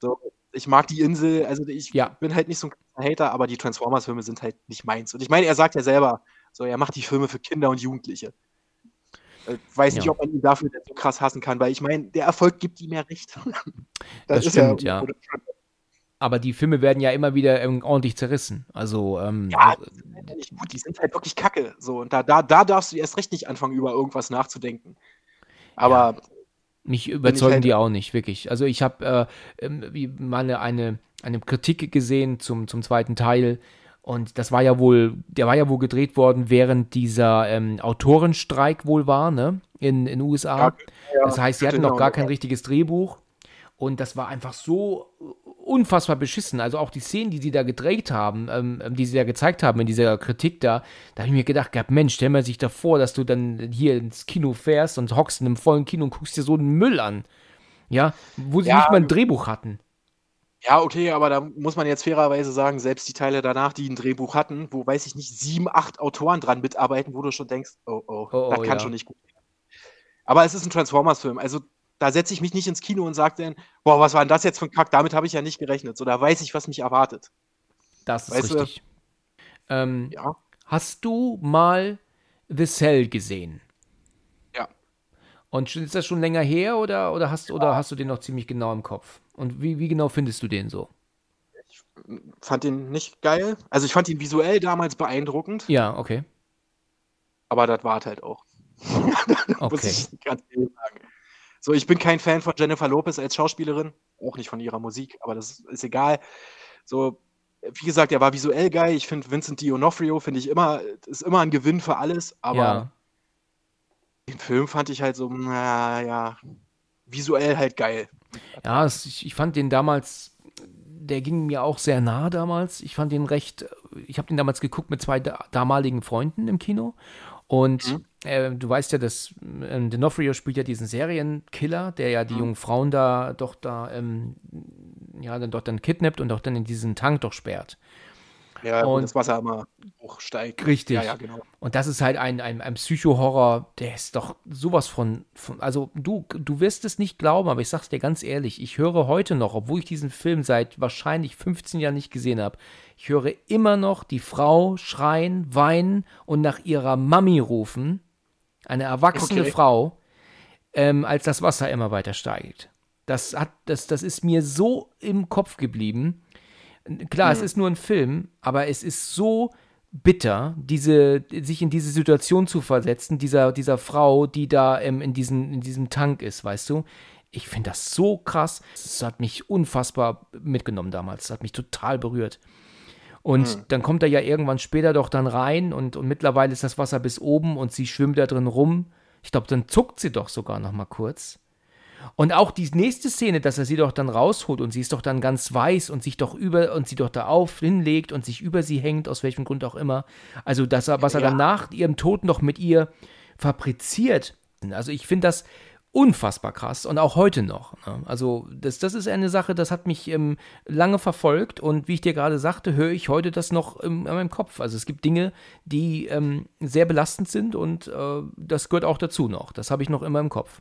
So, ich mag die Insel. Also, ich Ja. bin halt nicht so ein krasser Hater, aber die Transformers-Filme sind halt nicht meins. Und ich meine, er sagt ja selber, so, er macht die Filme für Kinder und Jugendliche. Äh, weiß nicht, Ja. ob man ihn dafür so krass hassen kann, weil ich meine, der Erfolg gibt ihm ja recht. <laughs> Das stimmt, ja. oder- aber die Filme werden ja immer wieder ähm, ordentlich zerrissen. Also, ähm, Ja, die sind halt nicht gut, die sind halt wirklich kacke. So, und da, da, da darfst du erst recht nicht anfangen, über irgendwas nachzudenken. Aber Mich überzeugen halt- die auch nicht, wirklich. Also ich habe äh, ähm, wie mal eine, eine, Kritik gesehen zum, zum zweiten Teil und das war ja wohl, der war ja wohl gedreht worden, während dieser ähm, Autorenstreik wohl war, ne, in in USA. Ja, ja, das heißt, sie hatten genau, noch gar ja. kein richtiges Drehbuch und das war einfach so unfassbar beschissen. Also auch die Szenen, die sie da gedreht haben, ähm, ähm, die sie da gezeigt haben in dieser Kritik da, da habe ich mir gedacht gehabt, Mensch, stell mir sich da vor, dass du dann hier ins Kino fährst und hockst in einem vollen Kino und guckst dir so einen Müll an. Ja, wo sie Ja, nicht mal ein Drehbuch hatten. ja, okay, aber da muss man jetzt fairerweise sagen, selbst die Teile danach, die ein Drehbuch hatten, wo, weiß ich nicht, sieben, acht Autoren dran mitarbeiten, wo du schon denkst, oh, oh, Oh, das oh, kann ja. schon nicht gut werden. Aber es ist ein Transformers-Film, also da setze ich mich nicht ins Kino und sage dann, boah, was war denn das jetzt für ein Kack, damit habe ich ja nicht gerechnet. So, da weiß ich, was mich erwartet. Das ist Weißt du- richtig. Ähm, Ja. Hast du mal The Cell gesehen? Ja. Und ist das schon länger her oder, oder, hast, oder hast du den noch ziemlich genau im Kopf? Und wie, wie genau findest du den so? Fand den nicht geil. Also ich fand ihn visuell damals beeindruckend, Ja, okay. aber das war halt auch. <laughs> Muss Okay. ich ganz ehrlich sagen. So, ich bin kein Fan von Jennifer Lopez als Schauspielerin, auch nicht von ihrer Musik, aber das ist egal. So, wie gesagt, er war visuell geil. Ich finde Vincent D'Onofrio finde ich immer ist immer ein Gewinn für alles, aber ja. den Film fand ich halt so, naja, visuell halt geil. Ja, es, ich, ich fand den damals, der ging mir auch sehr nah damals. Ich fand den recht, ich habe den damals geguckt mit zwei da damaligen Freunden im Kino. Und Mhm. Äh, du weißt ja, dass äh, D'Onofrio spielt ja diesen Serienkiller, der ja die Mhm. jungen Frauen da doch da, ähm, ja, dann dort dann kidnappt und auch dann in diesen Tank doch sperrt. Ja, Und- das Wasser immer hochsteigt. Richtig. Ja, ja, genau. Und das ist halt ein, ein, ein Psycho-Horror, der ist doch sowas von, von. Also, du, du wirst es nicht glauben, aber ich sag's dir ganz ehrlich, ich höre heute noch, obwohl ich diesen Film seit wahrscheinlich 15 Jahren nicht gesehen habe, ich höre immer noch die Frau schreien, weinen und nach ihrer Mami rufen. Eine erwachsene Okay. Frau, ähm, als das Wasser immer weiter steigt. Das, hat, das, das ist mir so im Kopf geblieben. Klar, es ist nur ein Film, aber es ist so bitter, diese, sich in diese Situation zu versetzen, dieser, dieser Frau, die da ähm, in, diesen, in diesem Tank ist, weißt du? Ich finde das so krass. Es hat mich unfassbar mitgenommen damals. Es hat mich total berührt. Und dann kommt er ja irgendwann später doch dann rein und, und mittlerweile ist das Wasser bis oben und sie schwimmt da drin rum. Ich glaube, dann zuckt sie doch sogar noch mal kurz. Und auch die nächste Szene, dass er sie doch dann rausholt und sie ist doch dann ganz weiß und sich doch über und sie doch da auf hinlegt und sich über sie hängt, aus welchem Grund auch immer. Also, dass er, was er Ja. dann nach ihrem Tod noch mit ihr fabriziert. Also, ich finde das unfassbar krass und auch heute noch. Ne? Also, das, das ist eine Sache, das hat mich ähm, lange verfolgt und wie ich dir gerade sagte, höre ich heute das noch im, in meinem Kopf. Also, es gibt Dinge, die ähm, sehr belastend sind und äh, das gehört auch dazu noch. Das habe ich noch immer im Kopf.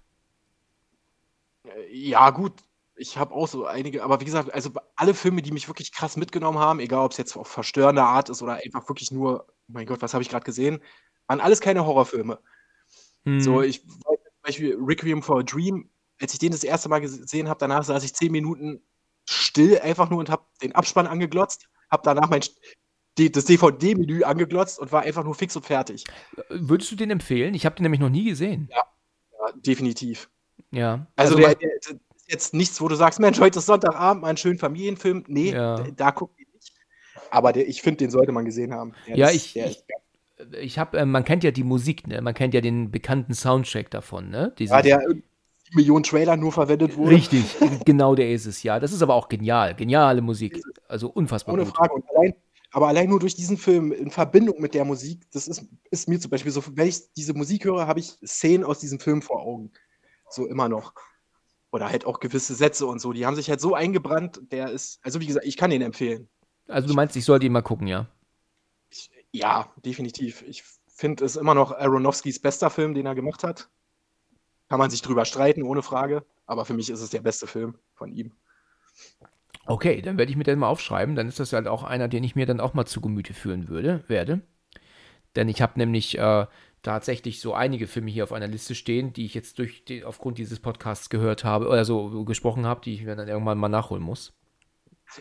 Ja, gut. Ich habe auch so einige, aber wie gesagt, also alle Filme, die mich wirklich krass mitgenommen haben, egal ob es jetzt auf verstörende Art ist oder einfach wirklich nur, mein Gott, was habe ich gerade gesehen, waren alles keine Horrorfilme. Hm. So, ich Beispiel Requiem for a Dream, als ich den das erste Mal gesehen habe, danach saß ich zehn Minuten still einfach nur und habe den Abspann angeglotzt, habe danach mein das DVD-Menü angeglotzt und war einfach nur fix und fertig. Würdest du den empfehlen? Ich habe den nämlich noch nie gesehen. Ja, definitiv. Ja. Also, man- der, der, der ist jetzt nichts, wo du sagst, Mensch, heute ist Sonntagabend, mal einen schönen Familienfilm. Nee, Ja. da, da guck ich nicht. Aber der, ich finde, den sollte man gesehen haben. Ja, ist, ich- ich- ich habe, äh, man kennt ja die Musik, ne? Man kennt ja den bekannten Soundtrack davon, ne? Diesen- ja, der Millionen Trailer nur verwendet wurde. Richtig, genau der ist es, ja. Das ist aber auch genial. Geniale Musik. Also unfassbar Ohne gut. Frage. Und allein, aber allein nur durch diesen Film in Verbindung mit der Musik, das ist, ist mir zum Beispiel so, wenn ich diese Musik höre, habe ich Szenen aus diesem Film vor Augen. So immer noch. Oder halt auch gewisse Sätze und so. Die haben sich halt so eingebrannt, der ist, also wie gesagt, ich kann den empfehlen. Also du meinst, ich soll die mal gucken, ja? Ja, definitiv. Ich finde es immer noch Aronofskis bester Film, den er gemacht hat. Kann man sich drüber streiten, ohne Frage. Aber für mich ist es der beste Film von ihm. Okay, dann werde ich mir den mal aufschreiben. Dann ist das halt auch einer, den ich mir dann auch mal zu Gemüte führen würde, werde. Denn ich habe nämlich äh, tatsächlich so einige Filme hier auf einer Liste stehen, die ich jetzt durch die, aufgrund dieses Podcasts gehört habe, oder so gesprochen habe, die ich mir dann irgendwann mal nachholen muss.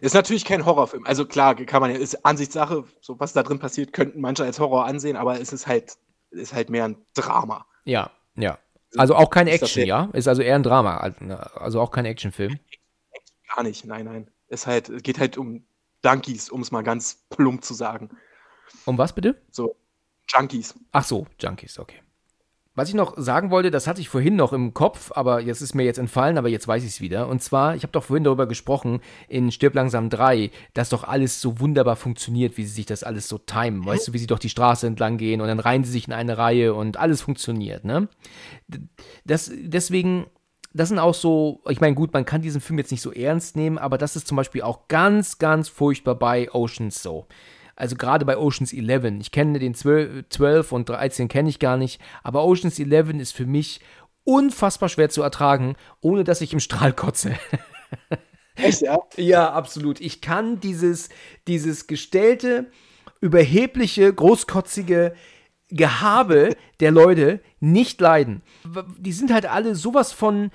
Ist natürlich kein Horrorfilm. Also klar, kann man ja, ist Ansichtssache, so was da drin passiert, könnten manche als Horror ansehen, aber es ist halt, ist halt mehr ein Drama. Ja, ja. Also auch kein Action, ja? Ist also eher ein Drama, also auch kein Actionfilm. Gar nicht, nein, nein. Es halt, es geht halt um Junkies, um es mal ganz plump zu sagen. Um was bitte? So, Junkies. Ach so, Junkies, okay. Was ich noch sagen wollte, das hatte ich vorhin noch im Kopf, aber jetzt ist mir jetzt entfallen, aber jetzt weiß ich es wieder. Und zwar, ich habe doch vorhin darüber gesprochen, in Stirb langsam 3, dass doch alles so wunderbar funktioniert, wie sie sich das alles so timen. Weißt du, wie sie doch die Straße entlang gehen und dann reihen sie sich in eine Reihe und alles funktioniert, ne? Das, deswegen, das sind auch so, ich meine, gut, man kann diesen Film jetzt nicht so ernst nehmen, aber das ist zum Beispiel auch ganz, ganz furchtbar bei Oceans so. Also gerade bei Oceans 11. Ich kenne den 12, 12 und 13 kenne ich gar nicht, aber Oceans 11 ist für mich unfassbar schwer zu ertragen, ohne dass ich im Strahl kotze. <laughs> Echt, ja? Ja, absolut. Ich kann dieses, dieses gestellte, überhebliche, großkotzige Gehabe der Leute nicht leiden. Die sind halt alle sowas von,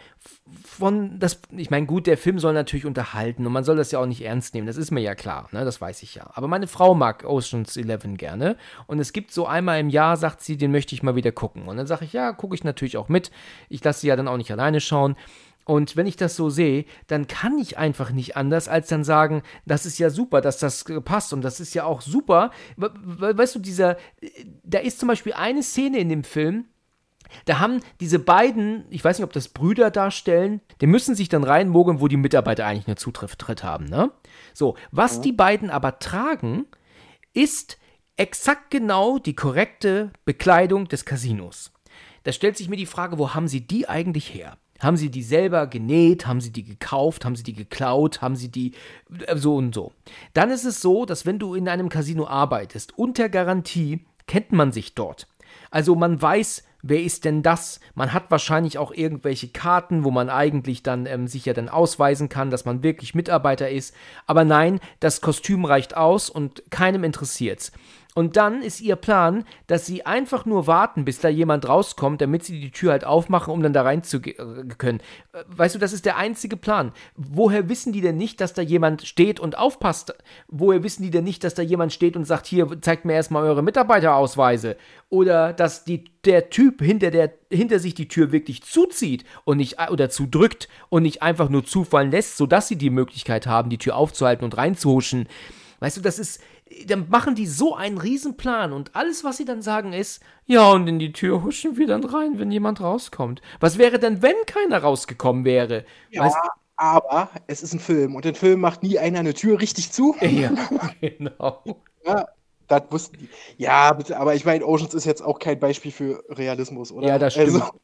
von das, ich meine, gut, der Film soll natürlich unterhalten und man soll das ja auch nicht ernst nehmen, das ist mir ja klar, ne, das weiß ich ja. Aber meine Frau mag Ocean's Eleven gerne und es gibt so einmal im Jahr, sagt sie, den möchte ich mal wieder gucken. Und dann sage ich, ja, gucke ich natürlich auch mit. Ich lasse sie ja dann auch nicht alleine schauen. Und wenn ich das so sehe, dann kann ich einfach nicht anders, als dann sagen, das ist ja super, dass das passt und das ist ja auch super. Weißt du, dieser, da ist zum Beispiel eine Szene in dem Film, da haben diese beiden, ich weiß nicht, ob das Brüder darstellen, die müssen sich dann reinmogeln, wo die Mitarbeiter eigentlich eine Zutritt haben, ne? So, was ja. die beiden aber tragen, ist exakt genau die korrekte Bekleidung des Casinos. Da stellt sich mir die Frage, wo haben sie die eigentlich her? Haben sie die selber genäht? Haben sie die gekauft? Haben sie die geklaut? Haben sie die äh, so und so? Dann ist es so, dass wenn du in einem Casino arbeitest, unter Garantie kennt man sich dort. Also man weiß, wer ist denn das? Man hat wahrscheinlich auch irgendwelche Karten, wo man eigentlich dann ähm, sich ja dann ausweisen kann, dass man wirklich Mitarbeiter ist. Aber nein, das Kostüm reicht aus und keinem interessiert's. Und dann ist ihr Plan, dass sie einfach nur warten, bis da jemand rauskommt, damit sie die Tür halt aufmachen, um dann da rein zu äh, können. Äh, weißt du, das ist der einzige Plan. Woher wissen die denn nicht, dass da jemand steht und aufpasst? Woher wissen die denn nicht, dass da jemand steht und sagt, hier, zeigt mir erstmal eure Mitarbeiterausweise? Oder dass die, der Typ hinter, der, hinter sich die Tür wirklich zuzieht und nicht, oder zudrückt und nicht einfach nur zufallen lässt, sodass sie die Möglichkeit haben, die Tür aufzuhalten und reinzuhuschen. Weißt du, das ist, dann machen die so einen Riesenplan und alles, was sie dann sagen, ist, ja, und in die Tür huschen wir dann rein, wenn jemand rauskommt. Was wäre denn, wenn keiner rausgekommen wäre? Ja, weißt, aber es ist ein Film und in Film macht nie einer eine Tür richtig zu. <laughs> Ja, genau. Ja, das wussten die. Ja, bitte, aber ich meine, Oceans ist jetzt auch kein Beispiel für Realismus, oder? Ja, das stimmt. Also,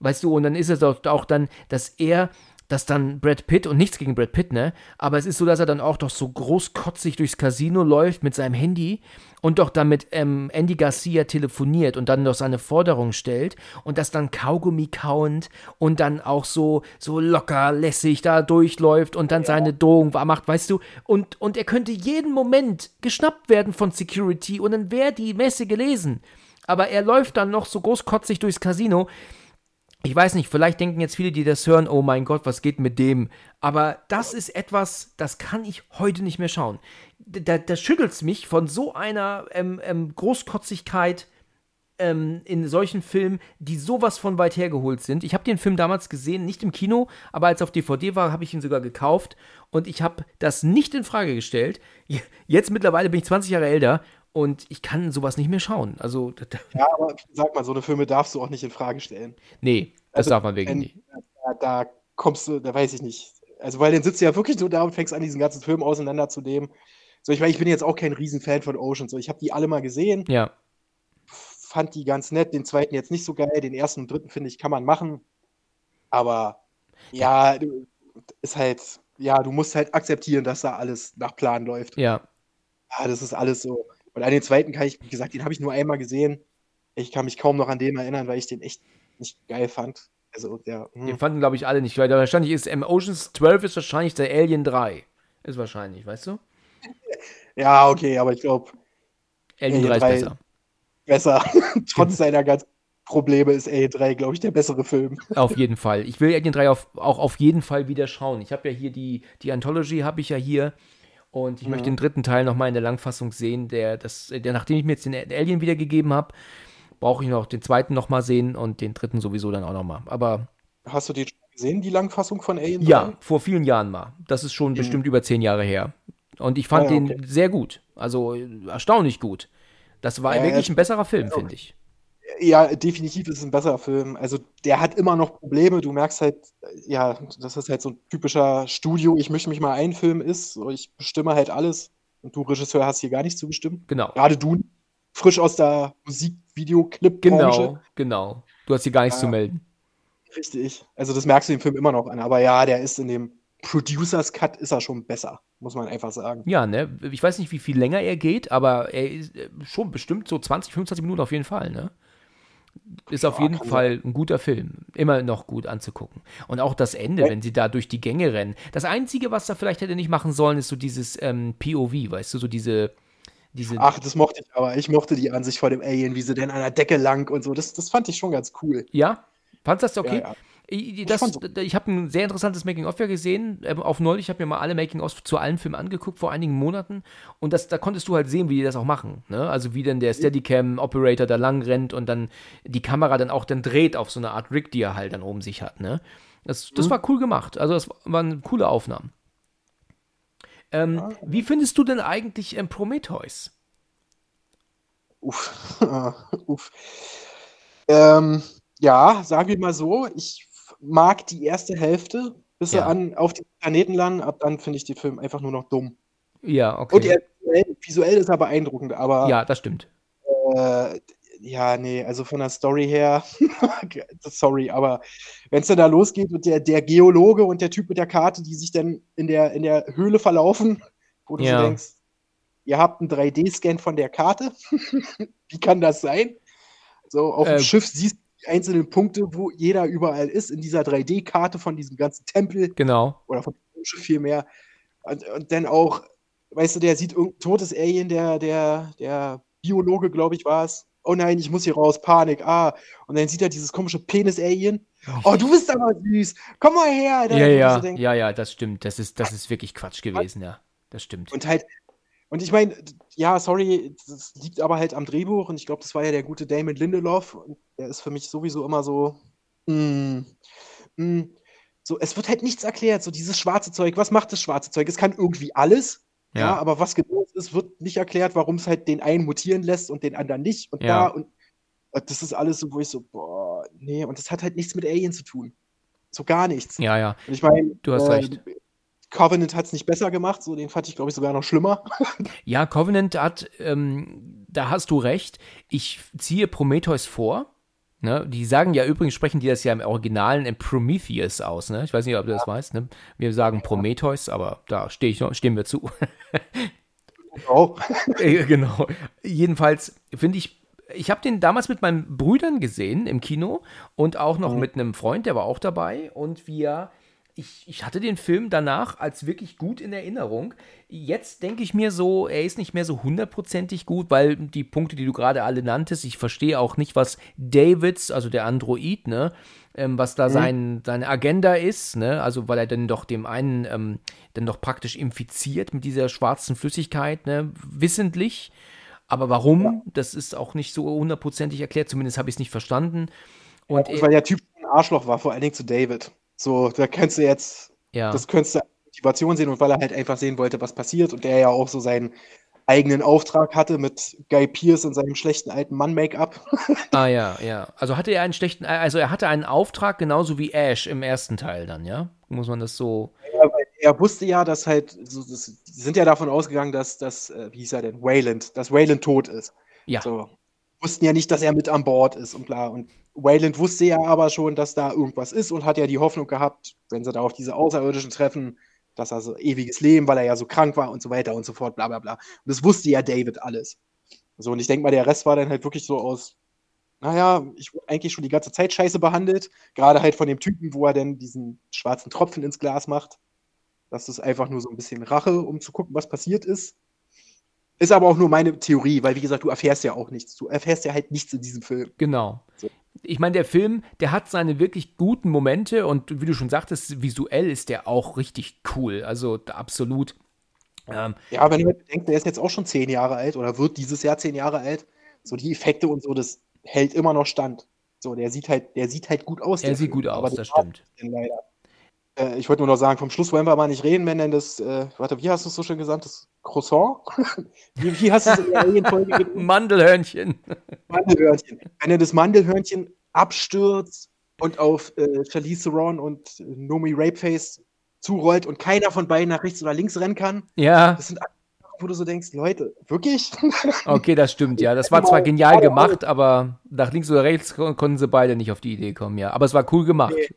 weißt du, und dann ist es auch dann, dass er dass dann Brad Pitt, und nichts gegen Brad Pitt, ne? Aber es ist so, dass er dann auch doch so großkotzig durchs Casino läuft mit seinem Handy und doch dann mit ähm, Andy Garcia telefoniert und dann doch seine Forderung stellt und das dann Kaugummi kauend und dann auch so, so locker lässig da durchläuft und dann ja. seine Drohung macht, weißt du? Und, und er könnte jeden Moment geschnappt werden von Security und dann wäre die Messe gelesen. Aber er läuft dann noch so großkotzig durchs Casino ich weiß nicht, vielleicht denken jetzt viele, die das hören, oh mein Gott, was geht mit dem? Aber das ist etwas, das kann ich heute nicht mehr schauen. Da, da schüttelt es mich von so einer ähm, ähm, Großkotzigkeit ähm, in solchen Filmen, die sowas von weit hergeholt sind. Ich habe den Film damals gesehen, nicht im Kino, aber als er auf DVD war, habe ich ihn sogar gekauft und ich habe das nicht in Frage gestellt. Jetzt mittlerweile bin ich 20 Jahre älter und ich kann sowas nicht mehr schauen. Also, ja, aber sag mal, so eine Filme darfst du auch nicht in Frage stellen. Nee, das also, darf man wirklich nicht. Da, da, kommst du, da weiß ich nicht. Also, weil dann sitzt du ja wirklich so da und fängst an, diesen ganzen Film auseinanderzunehmen. So, ich meine, ich bin jetzt auch kein Riesenfan von Ocean. So, ich habe die alle mal gesehen. Ja. Fand die ganz nett. Den zweiten jetzt nicht so geil. Den ersten und dritten, finde ich, kann man machen. Aber ja, ist halt, ja, du musst halt akzeptieren, dass da alles nach Plan läuft. Ja. Ja, das ist alles so. Und an den zweiten kann ich, wie gesagt, den habe ich nur einmal gesehen. Ich kann mich kaum noch an den erinnern, weil ich den echt nicht geil fand. Also, der, hm. Den fanden, glaube ich, alle nicht geil. Wahrscheinlich ist ähm, Oceans 12 ist wahrscheinlich der Alien 3. Ist wahrscheinlich, weißt du? <laughs> Ja, okay, aber ich glaube. Alien, Alien 3 ist besser. Besser. <laughs> Trotz seiner ganzen Probleme ist Alien 3, glaube ich, der bessere Film. Auf jeden Fall. Ich will Alien 3 auf, auch auf jeden Fall wieder schauen. Ich habe ja hier die, die Anthology, habe ich ja hier. Und ich ja. möchte den dritten Teil nochmal in der Langfassung sehen, der, das, der, nachdem ich mir jetzt den Alien wiedergegeben habe, brauche ich noch den zweiten nochmal sehen und den dritten sowieso dann auch nochmal. Aber. Hast du die schon gesehen, die Langfassung von Alien? Ja, vor vielen Jahren mal. Das ist schon mhm. bestimmt über zehn Jahre her. Und ich fand ah, ja, okay. den sehr gut. Also erstaunlich gut. Das war ja, wirklich ein besserer Film, finde ich. Ja, definitiv ist es ein besserer Film. Also der hat immer noch Probleme. Du merkst halt, ja, das ist halt so ein typischer Studio, ich möchte mich mal einfilmen ist. Ich bestimme halt alles. Und du, Regisseur, hast hier gar nichts zu bestimmen. Genau. Gerade du, frisch aus der Musikvideoclip. Genau, genau. Du hast hier gar nichts ja, zu melden. Richtig. Also das merkst du im Film immer noch an. Aber ja, der ist in dem Producers Cut ist er schon besser, muss man einfach sagen. Ja, ne? Ich weiß nicht, wie viel länger er geht, aber er ist äh, schon bestimmt so 20, 25 Minuten auf jeden Fall, ne? Ist auf jeden Fall ein guter Film. Immer noch gut anzugucken. Und auch das Ende, wenn sie da durch die Gänge rennen. Das Einzige, was da vielleicht hätte nicht machen sollen, ist so dieses ähm, POV, weißt du, so diese, Diese, Ach, das mochte ich aber. Ich mochte die Ansicht vor dem Alien, wie sie denn an der Decke lang und so. Das, das fand ich schon ganz cool. ja? Fandest du das okay? Ja, ja. Das, ich habe ein sehr interessantes Making-of ja gesehen. Ähm, auf neulich, ich habe mir mal alle Making-ofs zu allen Filmen angeguckt vor einigen Monaten. Und das, da konntest du halt sehen, wie die das auch machen. Ne? Also wie dann der Steadicam-Operator da lang rennt und dann die Kamera dann auch dann dreht auf so eine Art Rig, die er halt dann oben sich hat. Ne? Das, das Mhm. war cool gemacht. Also das waren coole Aufnahmen. Ähm, wie findest du denn eigentlich ähm, Prometheus? Uff. <laughs> Uff. Ähm, ja, sagen wir mal so, ich mag die erste Hälfte, bis Ja. sie an, auf den Planeten landen. Ab dann finde ich den Film einfach nur noch dumm. Ja, okay. Und er, visuell, ist er beeindruckend, aber ja, das stimmt. Äh, ja, nee, also von der Story her, <laughs> sorry, aber wenn es dann da losgeht und der, der Geologe und der Typ mit der Karte, die sich dann in der, in der Höhle verlaufen, wo du Ja. denkst, ihr habt einen 3D-Scan von der Karte, <laughs> wie kann das sein? So, auf Äh, dem Schiff siehst du einzelnen Punkte, wo jeder überall ist, in dieser 3D-Karte von diesem ganzen Tempel Genau. oder vom Schiff vielmehr. Und, und dann auch, weißt du, der sieht irgendein totes Alien, der, der, der Biologe, glaube ich, war es. Oh nein, ich muss hier raus, Panik, ah. Und dann sieht er dieses komische Penis-Alien. Oh, du bist aber süß. Komm mal her. Ja, ja, so denkst- ja, ja, das stimmt. Das ist, das ist wirklich Quatsch gewesen, ja. Das stimmt. Und halt, und ich meine, ja, sorry, das liegt aber halt am Drehbuch und ich glaube, das war ja der gute Damon Lindelof und der ist für mich sowieso immer so, mm, mm, so, es wird halt nichts erklärt, so dieses schwarze Zeug, was macht das schwarze Zeug? Es kann irgendwie alles, ja, Ja. aber was genau ist, wird nicht erklärt, warum es halt den einen mutieren lässt und den anderen nicht und Ja. da und das ist alles so, wo ich so, boah, nee, und das hat halt nichts mit Alien zu tun. So gar nichts. Ja, ja. Und ich meine, Du hast recht. Covenant hat es nicht besser gemacht, so den fand ich, glaube ich, sogar noch schlimmer. <laughs> Ja, Covenant hat, ähm, da hast du recht. Ich ziehe Prometheus vor. Ne? Die sagen ja übrigens, sprechen die das ja im Originalen in Prometheus aus. Ne? Ich weiß nicht, ob du das weißt. Ne? Wir sagen Prometheus, aber da steh ich, noch- stehen wir zu. <laughs> Äh, genau. Jedenfalls finde ich, ich habe den damals mit meinen Brüdern gesehen im Kino und auch noch mit einem Freund, der war auch dabei. Und wir, ich, ich hatte den Film danach als wirklich gut in Erinnerung. Jetzt denke ich mir so, er ist nicht mehr so hundertprozentig gut, weil die Punkte, die du gerade alle nanntest, ich verstehe auch nicht, was Davids, also der Android, ne, ähm, was da sein, seine Agenda ist, ne, also weil er dann doch dem einen ähm, dann doch praktisch infiziert mit dieser schwarzen Flüssigkeit, ne, wissentlich. Aber warum, das ist auch nicht so hundertprozentig erklärt, zumindest habe ich es nicht verstanden. Und Und weil der Typ ein Arschloch war, vor allen Dingen zu David. So, da könntest du jetzt, ja, das könntest du als Motivation sehen und weil er halt einfach sehen wollte, was passiert und der ja auch so seinen eigenen Auftrag hatte mit Guy Pierce und seinem schlechten alten Mann-Make-up. <laughs> ah ja, ja. Also hatte er einen schlechten, also er hatte einen Auftrag genauso wie Ash im ersten Teil dann, ja? Muss man das so, Ja, er wusste ja, dass halt, so, das, sind ja davon ausgegangen, dass, dass äh, wie hieß er denn, Wayland, dass Wayland tot ist. ja, So. Wussten ja nicht, dass er mit an Bord ist und bla. Und Wayland wusste ja aber schon, dass da irgendwas ist und hat ja die Hoffnung gehabt, wenn sie da auf diese Außerirdischen treffen, dass er so ewiges Leben, weil er ja so krank war und so weiter und so fort, bla bla bla. Und das wusste ja David alles. So, und ich denke mal, der Rest war dann halt wirklich so aus, naja, ich wurde eigentlich schon die ganze Zeit scheiße behandelt. Gerade halt von dem Typen, wo er dann diesen schwarzen Tropfen ins Glas macht. Das ist einfach nur so ein bisschen Rache, um zu gucken, was passiert ist. Ist aber auch nur meine Theorie, weil wie gesagt, du erfährst ja auch nichts. Du erfährst ja halt nichts in diesem Film. genau. So. Ich meine, der Film, der hat seine wirklich guten Momente und wie du schon sagtest, visuell ist der auch richtig cool. Also absolut. Ähm, Ja, wenn du bedenkst, der ist jetzt auch schon zehn Jahre alt oder wird dieses Jahr zehn Jahre alt. So die Effekte und so, das hält immer noch stand. So, der sieht halt, der sieht halt gut aus. er der sieht Film, gut aber aus, das stimmt. denn. Äh, ich wollte nur noch sagen, vom Schluss wollen wir mal nicht reden, wenn denn das, äh, warte, wie hast du es so schön gesagt, das Croissant? <laughs> wie, wie hast du es in der <laughs> genannt? Mandelhörnchen. Mandelhörnchen. Wenn er das Mandelhörnchen abstürzt und auf äh, Charlize Theron und äh, Nomi Rapeface zurollt und keiner von beiden nach rechts oder links rennen kann, Ja, das sind wo du so denkst, Leute, wirklich? <laughs> okay, das stimmt, ja. Das war zwar genial gemacht, aber nach links oder rechts kon konnten sie beide nicht auf die Idee kommen, ja. Aber es war cool gemacht. Nee.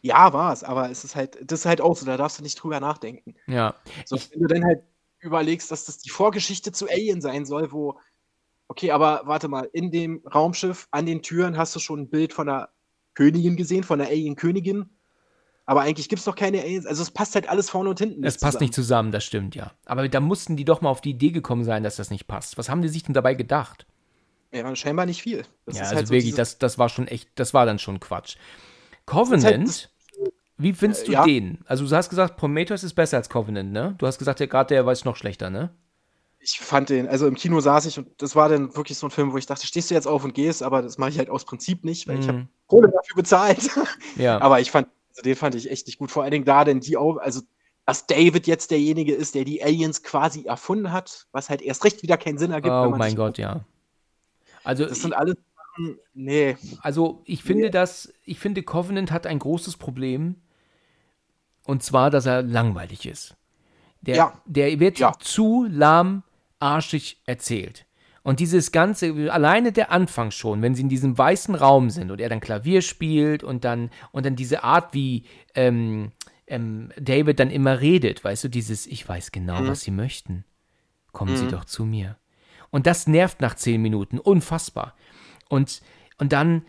ja, war es, aber es ist halt, das ist halt auch so, da darfst du nicht drüber nachdenken. Ja. So, wenn du dann halt überlegst, dass das die Vorgeschichte zu Alien sein soll, wo, okay, aber warte mal, in dem Raumschiff an den Türen hast du schon ein Bild von einer Königin gesehen, von einer Alien-Königin. aber eigentlich gibt es doch keine Aliens. Also es passt halt alles vorne und hinten. Es passt nicht zusammen, das stimmt, ja. Aber da mussten die doch mal auf die Idee gekommen sein, dass das nicht passt. Was haben die sich denn dabei gedacht? Ja, scheinbar nicht viel. Das ja, also halt so wirklich, das, das war schon echt, das war dann schon Quatsch. Covenant, halt wie findest du äh, ja. den? Also du hast gesagt, Prometheus ist besser als Covenant, ne? Du hast gesagt, der gerade der war noch schlechter, ne? Ich fand den, also im Kino saß ich und das war dann wirklich so ein Film, wo ich dachte, stehst du jetzt auf und gehst, aber das mache ich halt aus Prinzip nicht, weil mm. ich habe mhm. Kohle dafür bezahlt. <laughs> Ja. aber ich fand, also den fand ich echt nicht gut. Vor allen Dingen da, denn die auch, also dass David jetzt derjenige ist, der die Aliens quasi erfunden hat, was halt erst recht wieder keinen Sinn ergibt. Oh mein Gott, ja. Also das sind alles nee. Also ich finde nee. das, ich finde Covenant hat ein großes Problem und zwar, dass er langweilig ist. Der, ja. der wird ja. zu lahm, arschig erzählt. Und dieses Ganze, alleine der Anfang schon, wenn sie in diesem weißen Raum sind und er dann Klavier spielt und dann, und dann diese Art, wie ähm, ähm, David dann immer redet, weißt du, dieses, ich weiß genau, mhm. was sie möchten. Kommen mhm. Sie doch zu mir. Und das nervt nach zehn Minuten, unfassbar. Und, und dann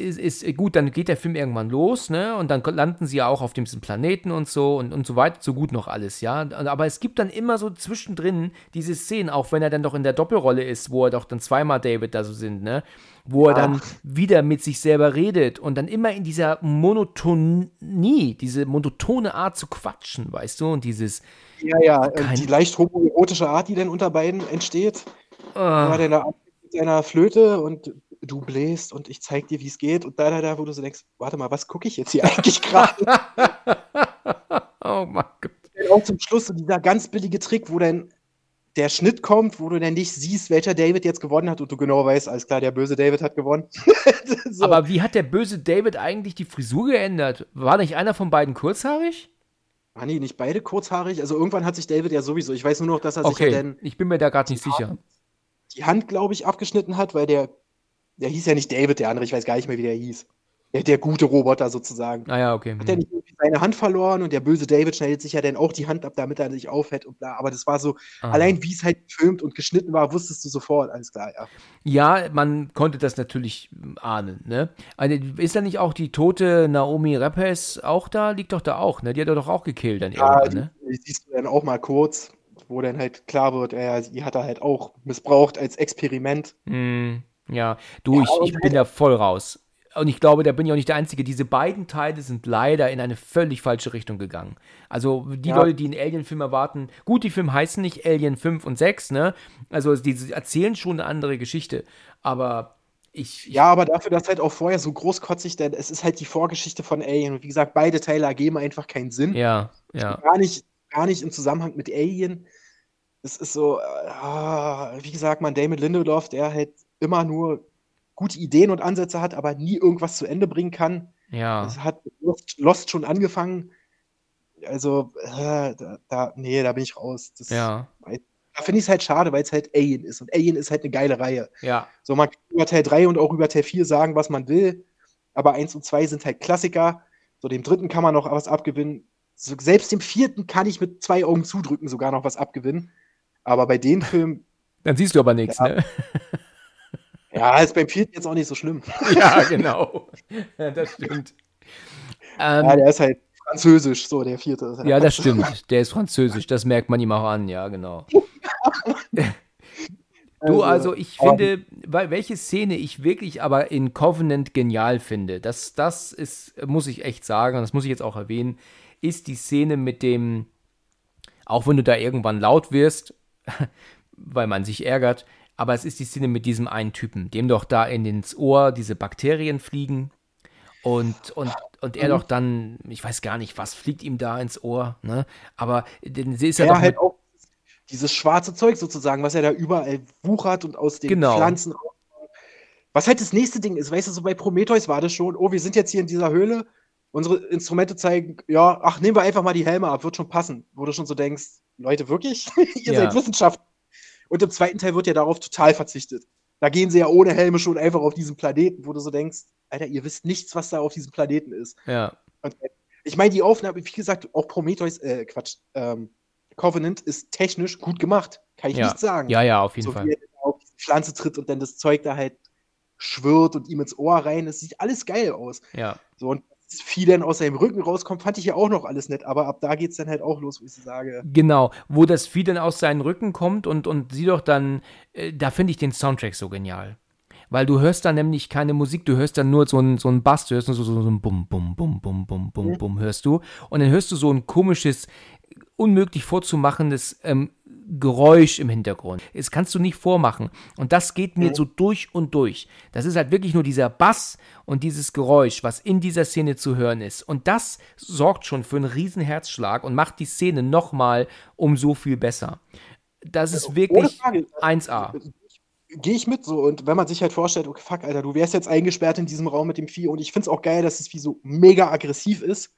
ist, ist, gut, dann geht der Film irgendwann los, ne? Und dann landen sie ja auch auf diesem Planeten und so und, und so weiter, so gut noch alles, ja. Aber es gibt dann immer so zwischendrin diese Szenen, auch wenn er dann doch in der Doppelrolle ist, wo er doch dann zweimal David da so sind, ne? Wo er dann wieder mit sich selber redet und dann immer in dieser Monotonie, diese monotone Art zu quatschen, weißt du? Und dieses. Ja, ja, die leicht homoerotische Art, die dann unter beiden entsteht. Ah. Mit seiner Flöte und du bläst und ich zeig dir, wie es geht und da, da, da, wo du so denkst, warte mal, was gucke ich jetzt hier <laughs> eigentlich gerade? <laughs> oh mein Gott. Und auch zum Schluss so dieser ganz billige Trick, wo dann der Schnitt kommt, wo du dann nicht siehst, welcher David jetzt gewonnen hat und du genau weißt, alles klar, der böse David hat gewonnen. <laughs> so. Aber wie hat der böse David eigentlich die Frisur geändert? War nicht einer von beiden kurzhaarig? War nee, nicht beide kurzhaarig? Also irgendwann hat sich David ja sowieso, ich weiß nur noch, dass er okay. sich ja dann. Ich bin mir da gerade nicht sicher. Die Hand, glaube ich, abgeschnitten hat, weil der der hieß ja nicht David, der andere, ich weiß gar nicht mehr, wie der hieß. Der, der gute Roboter sozusagen. Ah ja, okay. Hat er nicht seine Hand verloren und der böse David schneidet sich ja dann auch die Hand ab, damit er sich aufhält und bla. Aber das war so, Aha. allein wie es halt gefilmt und geschnitten war, wusstest du sofort, alles klar, ja. Ja, man konnte das natürlich ahnen, ne? Also, ist da nicht auch die tote Naomi Rappes auch da? Liegt doch da auch, ne? Die hat er doch auch gekillt dann ja, irgendwann, ne? Die, die siehst du dann auch mal kurz, wo dann halt klar wird, ja, die hat er halt auch missbraucht als Experiment. Mm. Ja, du, ja, ich, ich bin da voll raus. Und ich glaube, da bin ich auch nicht der Einzige. Diese beiden Teile sind leider in eine völlig falsche Richtung gegangen. Also die ja. Leute, die einen Alien-Film erwarten, gut, die Filme heißen nicht Alien 5 und 6, ne? Also die erzählen schon eine andere Geschichte. Aber ich, ja, aber dafür, dass halt auch vorher so großkotzig, denn es ist halt die Vorgeschichte von Alien. Und wie gesagt, beide Teile ergeben einfach keinen Sinn. Ja, ja. Gar nicht, gar nicht im Zusammenhang mit Alien. Es ist so, äh, wie gesagt, man, Damon Lindelof, der halt immer nur gute Ideen und Ansätze hat, aber nie irgendwas zu Ende bringen kann. Ja. Es hat Lost, schon angefangen. Also, äh, da, da, nee, da bin ich raus. Das, ja. Da finde ich es halt schade, weil es halt Alien ist. Und Alien ist halt eine geile Reihe. Ja. So, man kann über Teil 3 und auch über Teil 4 sagen, was man will. Aber 1 und 2 sind halt Klassiker. So, dem dritten kann man noch was abgewinnen. So, selbst dem vierten kann ich mit zwei Augen zudrücken sogar noch was abgewinnen. Aber bei den Filmen. <laughs> Dann siehst du aber nichts, ja, ne? <laughs> Ja, ist beim vierten jetzt auch nicht so schlimm. <laughs> Ja, genau. <laughs> Das stimmt. Ähm, ja, der ist halt französisch, so der vierte. Ja, das stimmt. <laughs> Der ist französisch, das merkt man ihm auch an, ja, genau. Du, also, also ich finde, welche Szene ich wirklich aber in Covenant genial finde, das, das ist, muss ich echt sagen, das muss ich jetzt auch erwähnen, ist die Szene mit dem, auch wenn du da irgendwann laut wirst, weil man sich ärgert, aber es ist die Szene mit diesem einen Typen, dem doch da in ins Ohr diese Bakterien fliegen und, und, und er mhm. doch dann, ich weiß gar nicht, was fliegt ihm da ins Ohr, ne? Aber den ist er ja, doch. Halt auch dieses schwarze Zeug sozusagen, was er da überall wuchert und aus den genau. Pflanzen. Was halt das nächste Ding ist, weißt du, so bei Prometheus war das schon, oh, wir sind jetzt hier in dieser Höhle, unsere Instrumente zeigen, ja, ach, nehmen wir einfach mal die Helme ab, wird schon passen. Wo du schon so denkst, Leute, wirklich? <laughs> Ihr ja. seid Wissenschaftler. Und im zweiten Teil wird ja darauf total verzichtet. Da gehen sie ja ohne Helme schon einfach auf diesen Planeten, wo du so denkst, Alter, ihr wisst nichts, was da auf diesem Planeten ist. Ja. Und ich meine, die Aufnahme, wie gesagt, auch Prometheus, äh, Quatsch, ähm, Covenant ist technisch gut gemacht. Kann ich ja. nicht sagen. Ja, ja, auf jeden so, Fall. Wie er auf die Pflanze tritt und dann das Zeug da halt schwirrt und ihm ins Ohr rein. Das sieht alles geil aus. Ja. So, und Vieh dann aus seinem Rücken rauskommt, fand ich ja auch noch alles nett. Aber ab da geht es dann halt auch los, wo ich sage. Genau, wo das Vieh dann aus seinen Rücken kommt und, und sie doch dann, äh, da finde ich den Soundtrack so genial. Weil du hörst dann nämlich keine Musik, du hörst dann nur so einen so Bass, du hörst nur so, so, so ein Bum, Bum, Bum, Bum, Bum, Bum, Bum, hörst du. Und dann hörst du so ein komisches, unmöglich vorzumachendes ähm, Geräusch im Hintergrund. Das kannst du nicht vormachen. Und das geht mir so durch und durch. Das ist halt wirklich nur dieser Bass und dieses Geräusch, was in dieser Szene zu hören ist. Und das sorgt schon für einen riesen Herzschlag und macht die Szene nochmal um so viel besser. Das ist wirklich Frage. 1A. Gehe ich mit so. Und wenn man sich halt vorstellt, okay, fuck, Alter, du wärst jetzt eingesperrt in diesem Raum mit dem Vieh. Und ich finde es auch geil, dass das Vieh so mega aggressiv ist.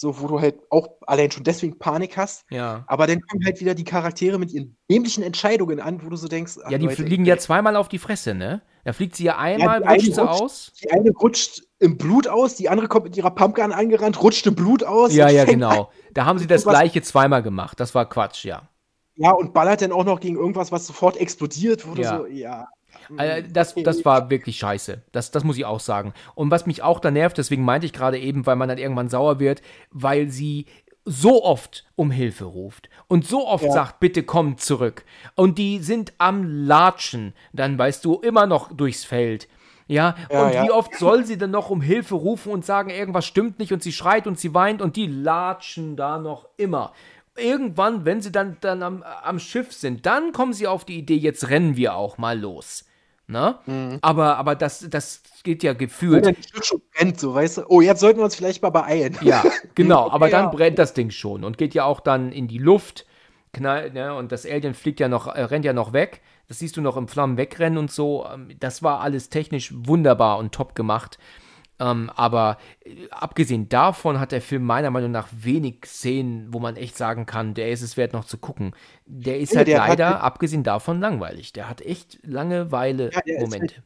So, wo du halt auch allein schon deswegen Panik hast. Ja. Aber dann kommen halt wieder die Charaktere mit ihren dämlichen Entscheidungen an, wo du so denkst, ach, Ja, die Leute, fliegen ja zweimal auf die Fresse, ne? Da fliegt sie ja einmal, eine rutscht sie rutscht- aus. Die eine rutscht im Blut aus, die andere kommt mit ihrer Pumpgun angerannt, rutscht im Blut aus. Ja, <laughs> ja, genau. Da haben sie das gleiche zweimal gemacht. Das war Quatsch, ja. Ja, und ballert dann auch noch gegen irgendwas, was sofort explodiert, wo Ja. du so, ja. Also das, das war wirklich scheiße. Das, das muss ich auch sagen. Und was mich auch da nervt, deswegen meinte ich gerade eben, weil man dann irgendwann sauer wird, weil sie so oft um Hilfe ruft und so oft Ja. sagt, bitte komm zurück. Und die sind am Latschen, dann weißt du, immer noch durchs Feld. Ja, Ja, und ja. wie oft soll sie denn noch um Hilfe rufen und sagen, irgendwas stimmt nicht und sie schreit und sie weint und die latschen da noch immer. Irgendwann, wenn sie dann, dann am, am Schiff sind, dann kommen sie auf die Idee, jetzt rennen wir auch mal los. Ne? Aber, aber das, das geht ja Wenn gefühlt. dann das schon brennt, so, weißt du, oh, jetzt sollten wir uns vielleicht mal beeilen. Ja, <laughs> genau, aber dann ja. brennt das Ding schon und geht ja auch dann in die Luft. Knall, ne, und das Alien fliegt ja noch, äh, rennt ja noch weg. Das siehst du noch im Flammen wegrennen und so. Ähm, Das war alles technisch wunderbar und top gemacht. Ähm, aber äh, abgesehen davon hat der Film meiner Meinung nach wenig Szenen, wo man echt sagen kann, der ist es wert noch zu gucken. Der ist Ja, halt der hat leider, halt- abgesehen davon, langweilig. Der hat echt Langeweile Ja, der ist Momente.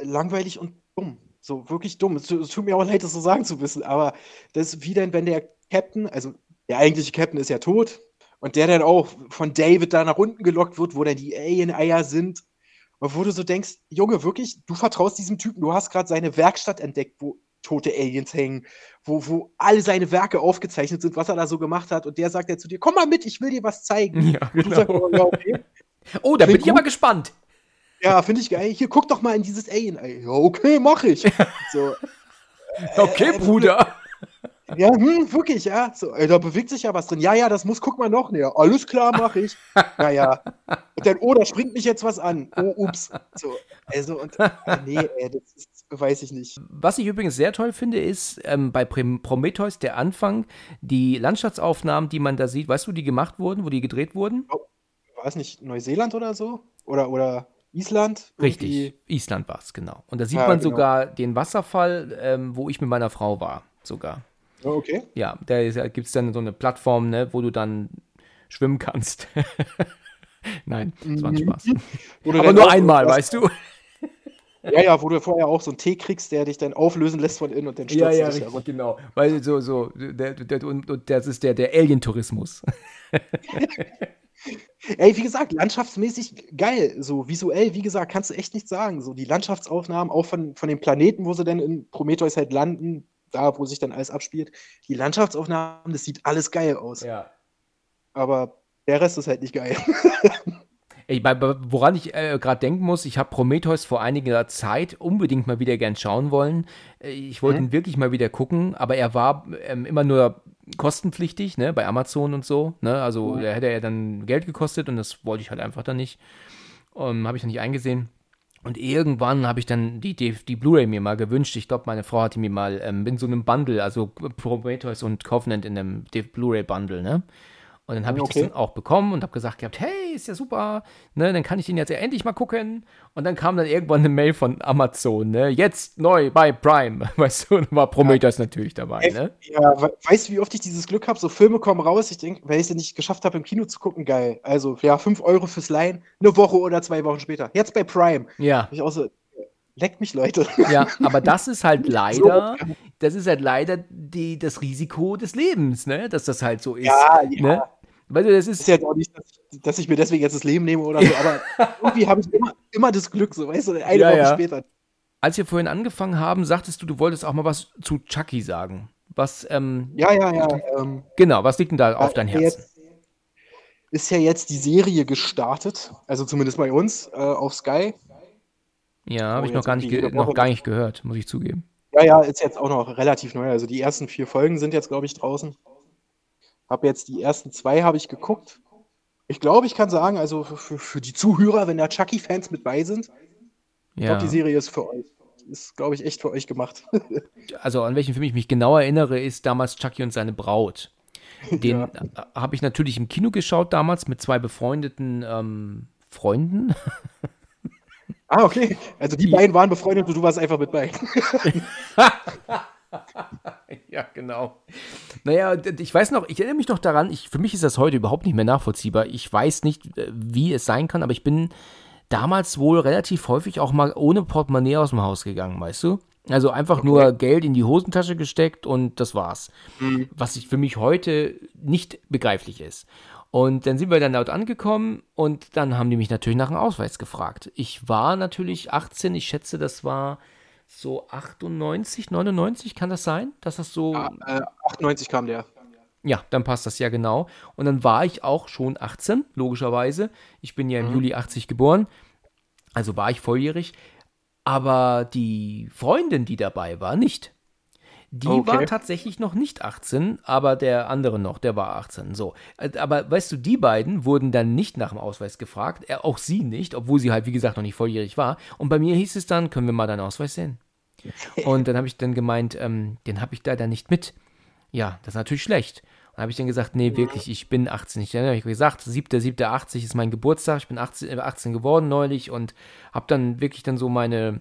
Langweilig und dumm. So, wirklich dumm. Es, es tut mir auch leid, das so sagen zu müssen, aber das ist wie denn, wenn der Captain, also der eigentliche Captain ist ja tot und der dann auch von David da nach unten gelockt wird, wo dann die Alien-Eier sind. Wo du so denkst, Junge, wirklich, du vertraust diesem Typen, du hast gerade seine Werkstatt entdeckt, wo tote Aliens hängen, wo, wo alle seine Werke aufgezeichnet sind, was er da so gemacht hat. Und der sagt ja zu dir, komm mal mit, ich will dir was zeigen. Ja, Und du sagst, genau. oh, ja, okay. Oh, da bin ich aber gut. gespannt. Ja, finde ich geil. Hier, guck doch mal in dieses Alien-Ei. Ja, okay, mach ich. <laughs> So, Okay, äh, Bruder. Ja, hm, wirklich, ja. So, ey, da bewegt sich ja was drin. Ja, ja, das muss, guck mal noch näher. Alles klar, mach ich. Naja. Und dann, oh, da springt mich jetzt was an. Oh, ups. So, also, und, äh, nee, ey, das ist, weiß ich nicht. Was ich übrigens sehr toll finde, ist ähm, bei Prometheus der Anfang, die Landschaftsaufnahmen, die man da sieht, weißt du, die gemacht wurden, wo die gedreht wurden? War es nicht Neuseeland oder so? Oder, oder Island? Richtig, Irgendwie- Island war es, genau. Und da sieht Ja, man genau. sogar den Wasserfall, ähm, wo ich mit meiner Frau war, sogar. Ja, okay. Ja, da gibt es dann so eine Plattform, ne, wo du dann schwimmen kannst. <laughs> Nein, das war ein Spaß. <laughs> Wo du Aber nur einmal, weißt du? <laughs> Ja, ja, wo du vorher auch so einen Tee kriegst, der dich dann auflösen lässt von innen und dann stürzt du dich herunter. genau. Weil so, so, der, der, und, und das ist der, der Alien-Tourismus. Ey, wie gesagt, landschaftsmäßig geil. So visuell, wie gesagt, kannst du echt nichts sagen. So die Landschaftsaufnahmen, auch von, von den Planeten, wo sie dann in Prometheus halt landen, da, wo sich dann alles abspielt. Die Landschaftsaufnahmen, das sieht alles geil aus. Ja. Aber der Rest ist halt nicht geil. <laughs> Ey, woran ich äh, gerade denken muss, ich habe Prometheus vor einiger Zeit unbedingt mal wieder gern schauen wollen. Äh, Ich wollte Mhm. ihn wirklich mal wieder gucken, aber er war ähm, immer nur kostenpflichtig, ne, bei Amazon und so. Ne? Also Mhm. der hätte ja dann Geld gekostet und das wollte ich halt einfach dann nicht. Ähm, habe ich dann nicht eingesehen. Und irgendwann habe ich dann die, die, die Blu-ray mir mal gewünscht. Ich glaube, meine Frau hatte mir mal ähm, in so einem Bundle, also Prometheus und Covenant in einem Blu-ray-Bundle, ne? Und dann habe ich Okay. das dann auch bekommen und habe gesagt gehabt, hey, ist ja super, ne, dann kann ich den jetzt ja endlich mal gucken. Und dann kam dann irgendwann eine Mail von Amazon, ne, jetzt neu bei Prime, <laughs> weißt du, und war Prometheus natürlich dabei, ne? Ja, we- weißt du, wie oft ich dieses Glück habe? So Filme kommen raus, ich denke, wenn ich es nicht geschafft habe, im Kino zu gucken, geil. Also, ja, 5 Euro fürs Leihen, eine Woche oder zwei Wochen später. Jetzt bei Prime. Ja, Ich auch so, leckt mich, Leute. ja, aber <laughs> das ist halt leider, das ist halt leider die, das Risiko des Lebens, ne, dass das halt so ist, Ja, ja. ne? Weil das ist ist, ja auch nicht, dass, dass ich mir deswegen jetzt das Leben nehme oder so, aber <laughs> irgendwie habe ich immer, immer das Glück, so weißt du, eine Ja, Woche ja. später. als wir vorhin angefangen haben, sagtest du, du wolltest auch mal was zu Chucky sagen. Was, ähm, Ja, ja, ja. Ähm, genau, was liegt denn da auf dein Herzen? Jetzt, ist ja jetzt die Serie gestartet, also zumindest bei uns äh, auf Sky. Ja, habe Oh, ich noch gar, nicht noch gar nicht gehört, muss ich zugeben. Ja, ja, ist jetzt auch noch relativ neu. Also die ersten vier Folgen sind jetzt, glaube ich, draußen. Habe jetzt die ersten zwei habe ich geguckt. Ich glaube, ich kann sagen, also für- für, die Zuhörer, wenn da Chucky-Fans mit bei sind, ich Ja. glaube, die Serie ist für euch. Ist, glaube ich, echt für euch gemacht. <laughs> Also an welchen Film ich mich genau erinnere, ist damals Chucky und seine Braut. Den äh, habe ich natürlich im Kino geschaut damals mit zwei befreundeten ähm, Freunden. ah, okay. Also die beiden waren befreundet und du warst einfach mit bei. <laughs> <laughs> <laughs> Ja, genau. Naja, ich weiß noch, ich erinnere mich noch daran, ich, für mich ist das heute überhaupt nicht mehr nachvollziehbar. Ich weiß nicht, äh, wie es sein kann, aber ich bin damals wohl relativ häufig auch mal ohne Portemonnaie aus dem Haus gegangen, weißt du? Also einfach nur Geld in die Hosentasche gesteckt und das war's. Was ich für mich heute nicht begreiflich ist. Und dann sind wir dann dort angekommen und dann haben die mich natürlich nach dem Ausweis gefragt. Ich war natürlich 18, ich schätze, das war so 98, 99, kann das sein? Dass das so. äh, 98 kam der. Ja, dann passt das ja genau. Und dann war ich auch schon 18, logischerweise. Ich bin ja im Juli 80 geboren, also war ich volljährig. Aber die Freundin, die dabei war, nicht. Die Okay. war tatsächlich noch nicht 18, aber der andere noch, der war 18. So. Äh, Aber weißt du, die beiden wurden dann nicht nach dem Ausweis gefragt, äh, auch sie nicht, obwohl sie halt, wie gesagt, noch nicht volljährig war. Und bei mir hieß es dann, können wir mal deinen Ausweis sehen? <laughs> Und dann habe ich dann gemeint, ähm, den habe ich da dann nicht mit. Ja, das ist natürlich schlecht. Und dann habe ich dann gesagt, nee, wirklich, ich bin 18. Ich mich gesagt, 7.7.80 ist mein Geburtstag. Ich bin 18, äh, 18 geworden neulich und habe dann wirklich dann so meine,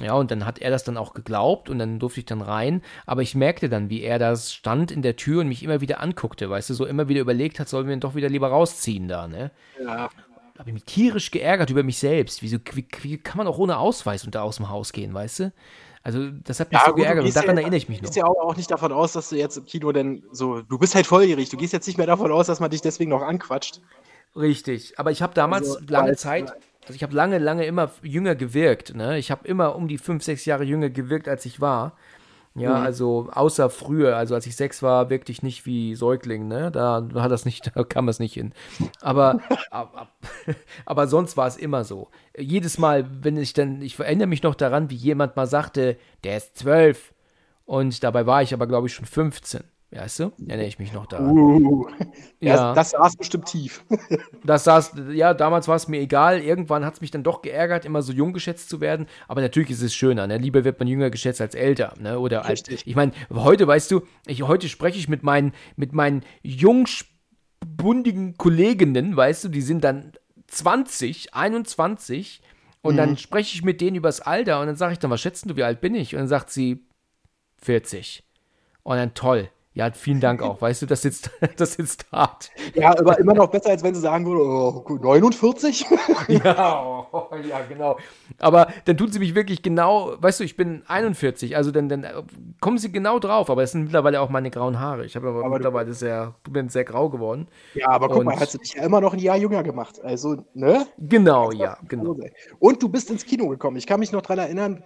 ja, und dann hat er das dann auch geglaubt und dann durfte ich dann rein. Aber ich merkte dann, wie er da stand in der Tür und mich immer wieder anguckte, weißt du, so immer wieder überlegt hat, sollen wir ihn doch wieder lieber rausziehen da, ne? Ja. habe ich mich tierisch geärgert über mich selbst. Wieso, wie, wie kann man auch ohne Ausweis unter aus dem Haus gehen, weißt du? Also, das hat mich Ja, so gut, du geärgert und daran ja- erinnere ich mich Du noch. gehst ja auch, nicht davon aus, dass du jetzt im Kino denn so, du bist halt volljährig, du gehst jetzt nicht mehr davon aus, dass man dich deswegen noch anquatscht. Richtig, aber ich habe damals Also, lange Zeit, also ich habe lange, lange immer jünger gewirkt. Ne? Ich habe immer um die fünf, sechs Jahre jünger gewirkt, als ich war. Ja, Mhm. also außer früher, also als ich sechs war, wirkte ich nicht wie Säugling, ne? Da war das nicht, <laughs> da kam es nicht hin. Aber, <laughs> aber, <laughs> aber sonst war es immer so. Jedes Mal, wenn ich dann, ich erinnere mich noch daran, wie jemand mal sagte, der ist zwölf. Und dabei war ich aber, glaube ich, schon 15. Weißt du? Erinnere ich mich noch daran. Uh, <laughs> Ja. Das saß bestimmt tief. <laughs> Das saß, ja, damals war es mir egal. Irgendwann hat es mich dann doch geärgert, immer so jung geschätzt zu werden. Aber natürlich ist es schöner, ne? Lieber wird man jünger geschätzt als älter, ne? Oder als, Richtig. ich meine, heute, weißt du, ich, heute spreche ich mit meinen, mit meinen jungspundigen Kolleginnen, weißt du, die sind dann 20, 21. Und Mhm. dann spreche ich mit denen übers Alter und dann sage ich dann, was schätzen du, wie alt bin ich? Und dann sagt sie 40. Und dann toll. Ja, vielen Dank auch. Weißt du, das sitzt, <laughs> das sitzt hart. Ja, aber immer noch besser, als wenn sie sagen würde, oh, 49? <laughs> Ja, oh, ja, genau. Aber dann tut sie mich wirklich genau, weißt du, ich bin 41, also dann, dann äh, kommen sie genau drauf, aber es sind mittlerweile auch meine grauen Haare. Ich habe aber, Aber du- mittlerweile sehr, bin sehr grau geworden. ja, aber guck Und- mal, hat sie dich ja immer noch ein Jahr jünger gemacht. Also, ne? Genau, ja, genau. Und du bist ins Kino gekommen. Ich kann mich noch dran erinnern,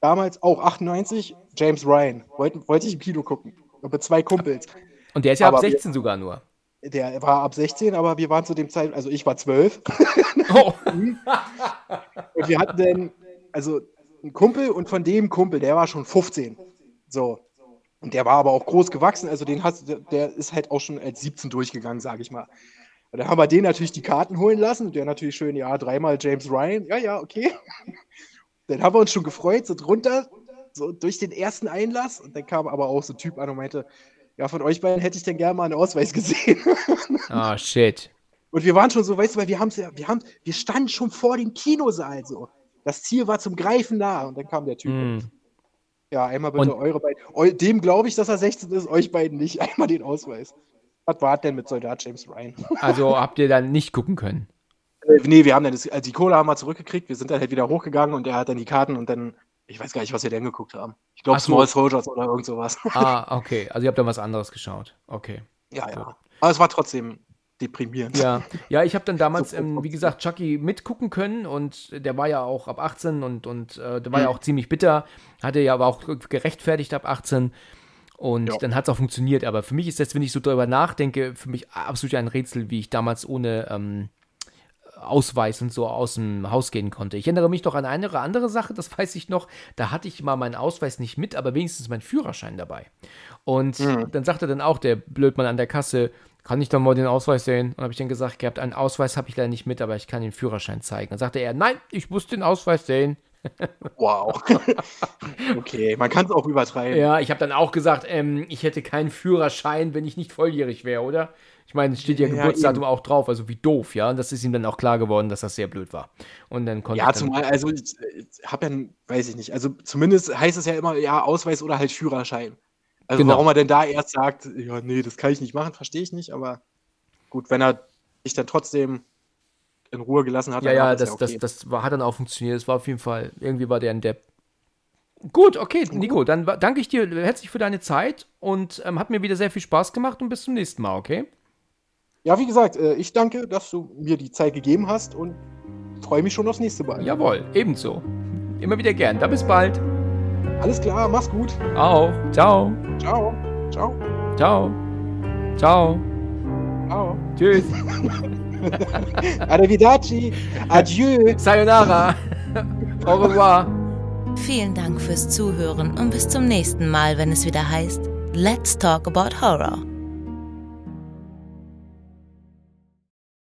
damals auch 98, James Ryan. Wollte, wollte ich im Kino gucken. Und mit zwei Kumpels. Und der ist ja ab Aber wir- 16 sogar nur. Der war ab 16, aber wir waren zu dem Zeit, also ich war 12. <laughs> Oh, Und wir hatten dann, also einen Kumpel und von dem Kumpel, der war schon 15. So. Und der war aber auch groß gewachsen, also den hast der- der ist halt auch schon als 17 durchgegangen, sage ich mal. Und dann haben wir den natürlich die Karten holen lassen. Und der natürlich schön, ja, dreimal James Ryan. Ja, ja, okay. Dann haben wir uns schon gefreut, sind runter, so durch den ersten Einlass. Und dann kam aber auch so ein Typ an und meinte, ja, von euch beiden hätte ich denn gerne mal einen Ausweis gesehen. <laughs> ah, shit. Und wir waren schon so, weißt du, weil wir haben ja, wir haben, wir standen schon vor dem Kinosaal so. Das Ziel war zum Greifen nah und dann kam der Typ. Und, Ja, einmal bitte Und- eure beiden. Eu, dem glaube ich, dass er 16 ist, euch beiden nicht. <laughs> Einmal den Ausweis. Was war denn mit Soldat James Ryan? <laughs> Also habt ihr dann nicht gucken können. Äh, nee, wir haben dann das, also die Kohle haben wir zurückgekriegt, wir sind dann halt wieder hochgegangen und er hat dann die Karten und dann, ich weiß gar nicht, was wir denn geguckt haben. Ich glaube so. Small Soldiers oder irgend sowas. Ah, okay. Also ihr habt dann was anderes geschaut. Okay. ja, ja. Aber es war trotzdem deprimierend. Ja, ja ich habe dann damals, <laughs> so, ähm, wie gesagt, Chucky mitgucken können und der war ja auch ab 18 und, und äh, der war mhm. ja auch ziemlich bitter, hatte ja aber auch gerechtfertigt ab 18. Und ja. dann hat es auch funktioniert. Aber für mich ist das, wenn ich so darüber nachdenke, für mich absolut ein Rätsel, wie ich damals ohne ähm, Ausweis und so aus dem Haus gehen konnte. Ich erinnere mich doch an eine andere Sache, das <laughs> weiß ich noch. Da hatte ich mal meinen Ausweis nicht mit, aber wenigstens meinen Führerschein dabei. Und mhm. dann sagte dann auch der Blödmann an der Kasse, kann ich dann mal den Ausweis sehen? Und habe ich dann gesagt gehabt, einen Ausweis habe ich leider nicht mit, aber ich kann den Führerschein zeigen. Dann sagte er, nein, ich muss den Ausweis sehen. <laughs> Wow. <laughs> okay, man kann es auch übertreiben. Ja, ich habe dann auch gesagt, ähm, ich hätte keinen Führerschein, wenn ich nicht volljährig wäre, oder? Ich meine, es steht ja, ja Geburtsdatum eben. auch drauf, also wie doof, ja. Und das ist ihm dann auch klar geworden, dass das sehr blöd war. Und dann konnte Ja, zumal, also ich, ich habe ja, weiß ich nicht, also zumindest heißt es ja immer, ja, Ausweis oder halt Führerschein. Also genau. warum er denn da erst sagt, ja, nee, das kann ich nicht machen, verstehe ich nicht, aber gut, wenn er sich dann trotzdem in Ruhe gelassen hat. Ja, ja, das, ja okay. das, das war, hat dann auch funktioniert. Es war auf jeden Fall, irgendwie war der ein Depp. Gut, okay, Nico, dann danke ich dir herzlich für deine Zeit und ähm, hat mir wieder sehr viel Spaß gemacht und bis zum nächsten Mal, okay? Ja, wie gesagt, äh, ich danke, dass du mir die Zeit gegeben hast und freue mich schon aufs nächste Mal. Jawohl, ebenso. Immer wieder gern. Dann bis bald. Alles klar, mach's gut. Auch. Ciao. Ciao. Ciao. Ciao. Ciao. Ciao. Tschüss. <laughs> Arrivederci. Adieu. Sayonara. Au revoir. Vielen Dank fürs Zuhören und bis zum nächsten Mal, wenn es wieder heißt Let's Talk About Horror.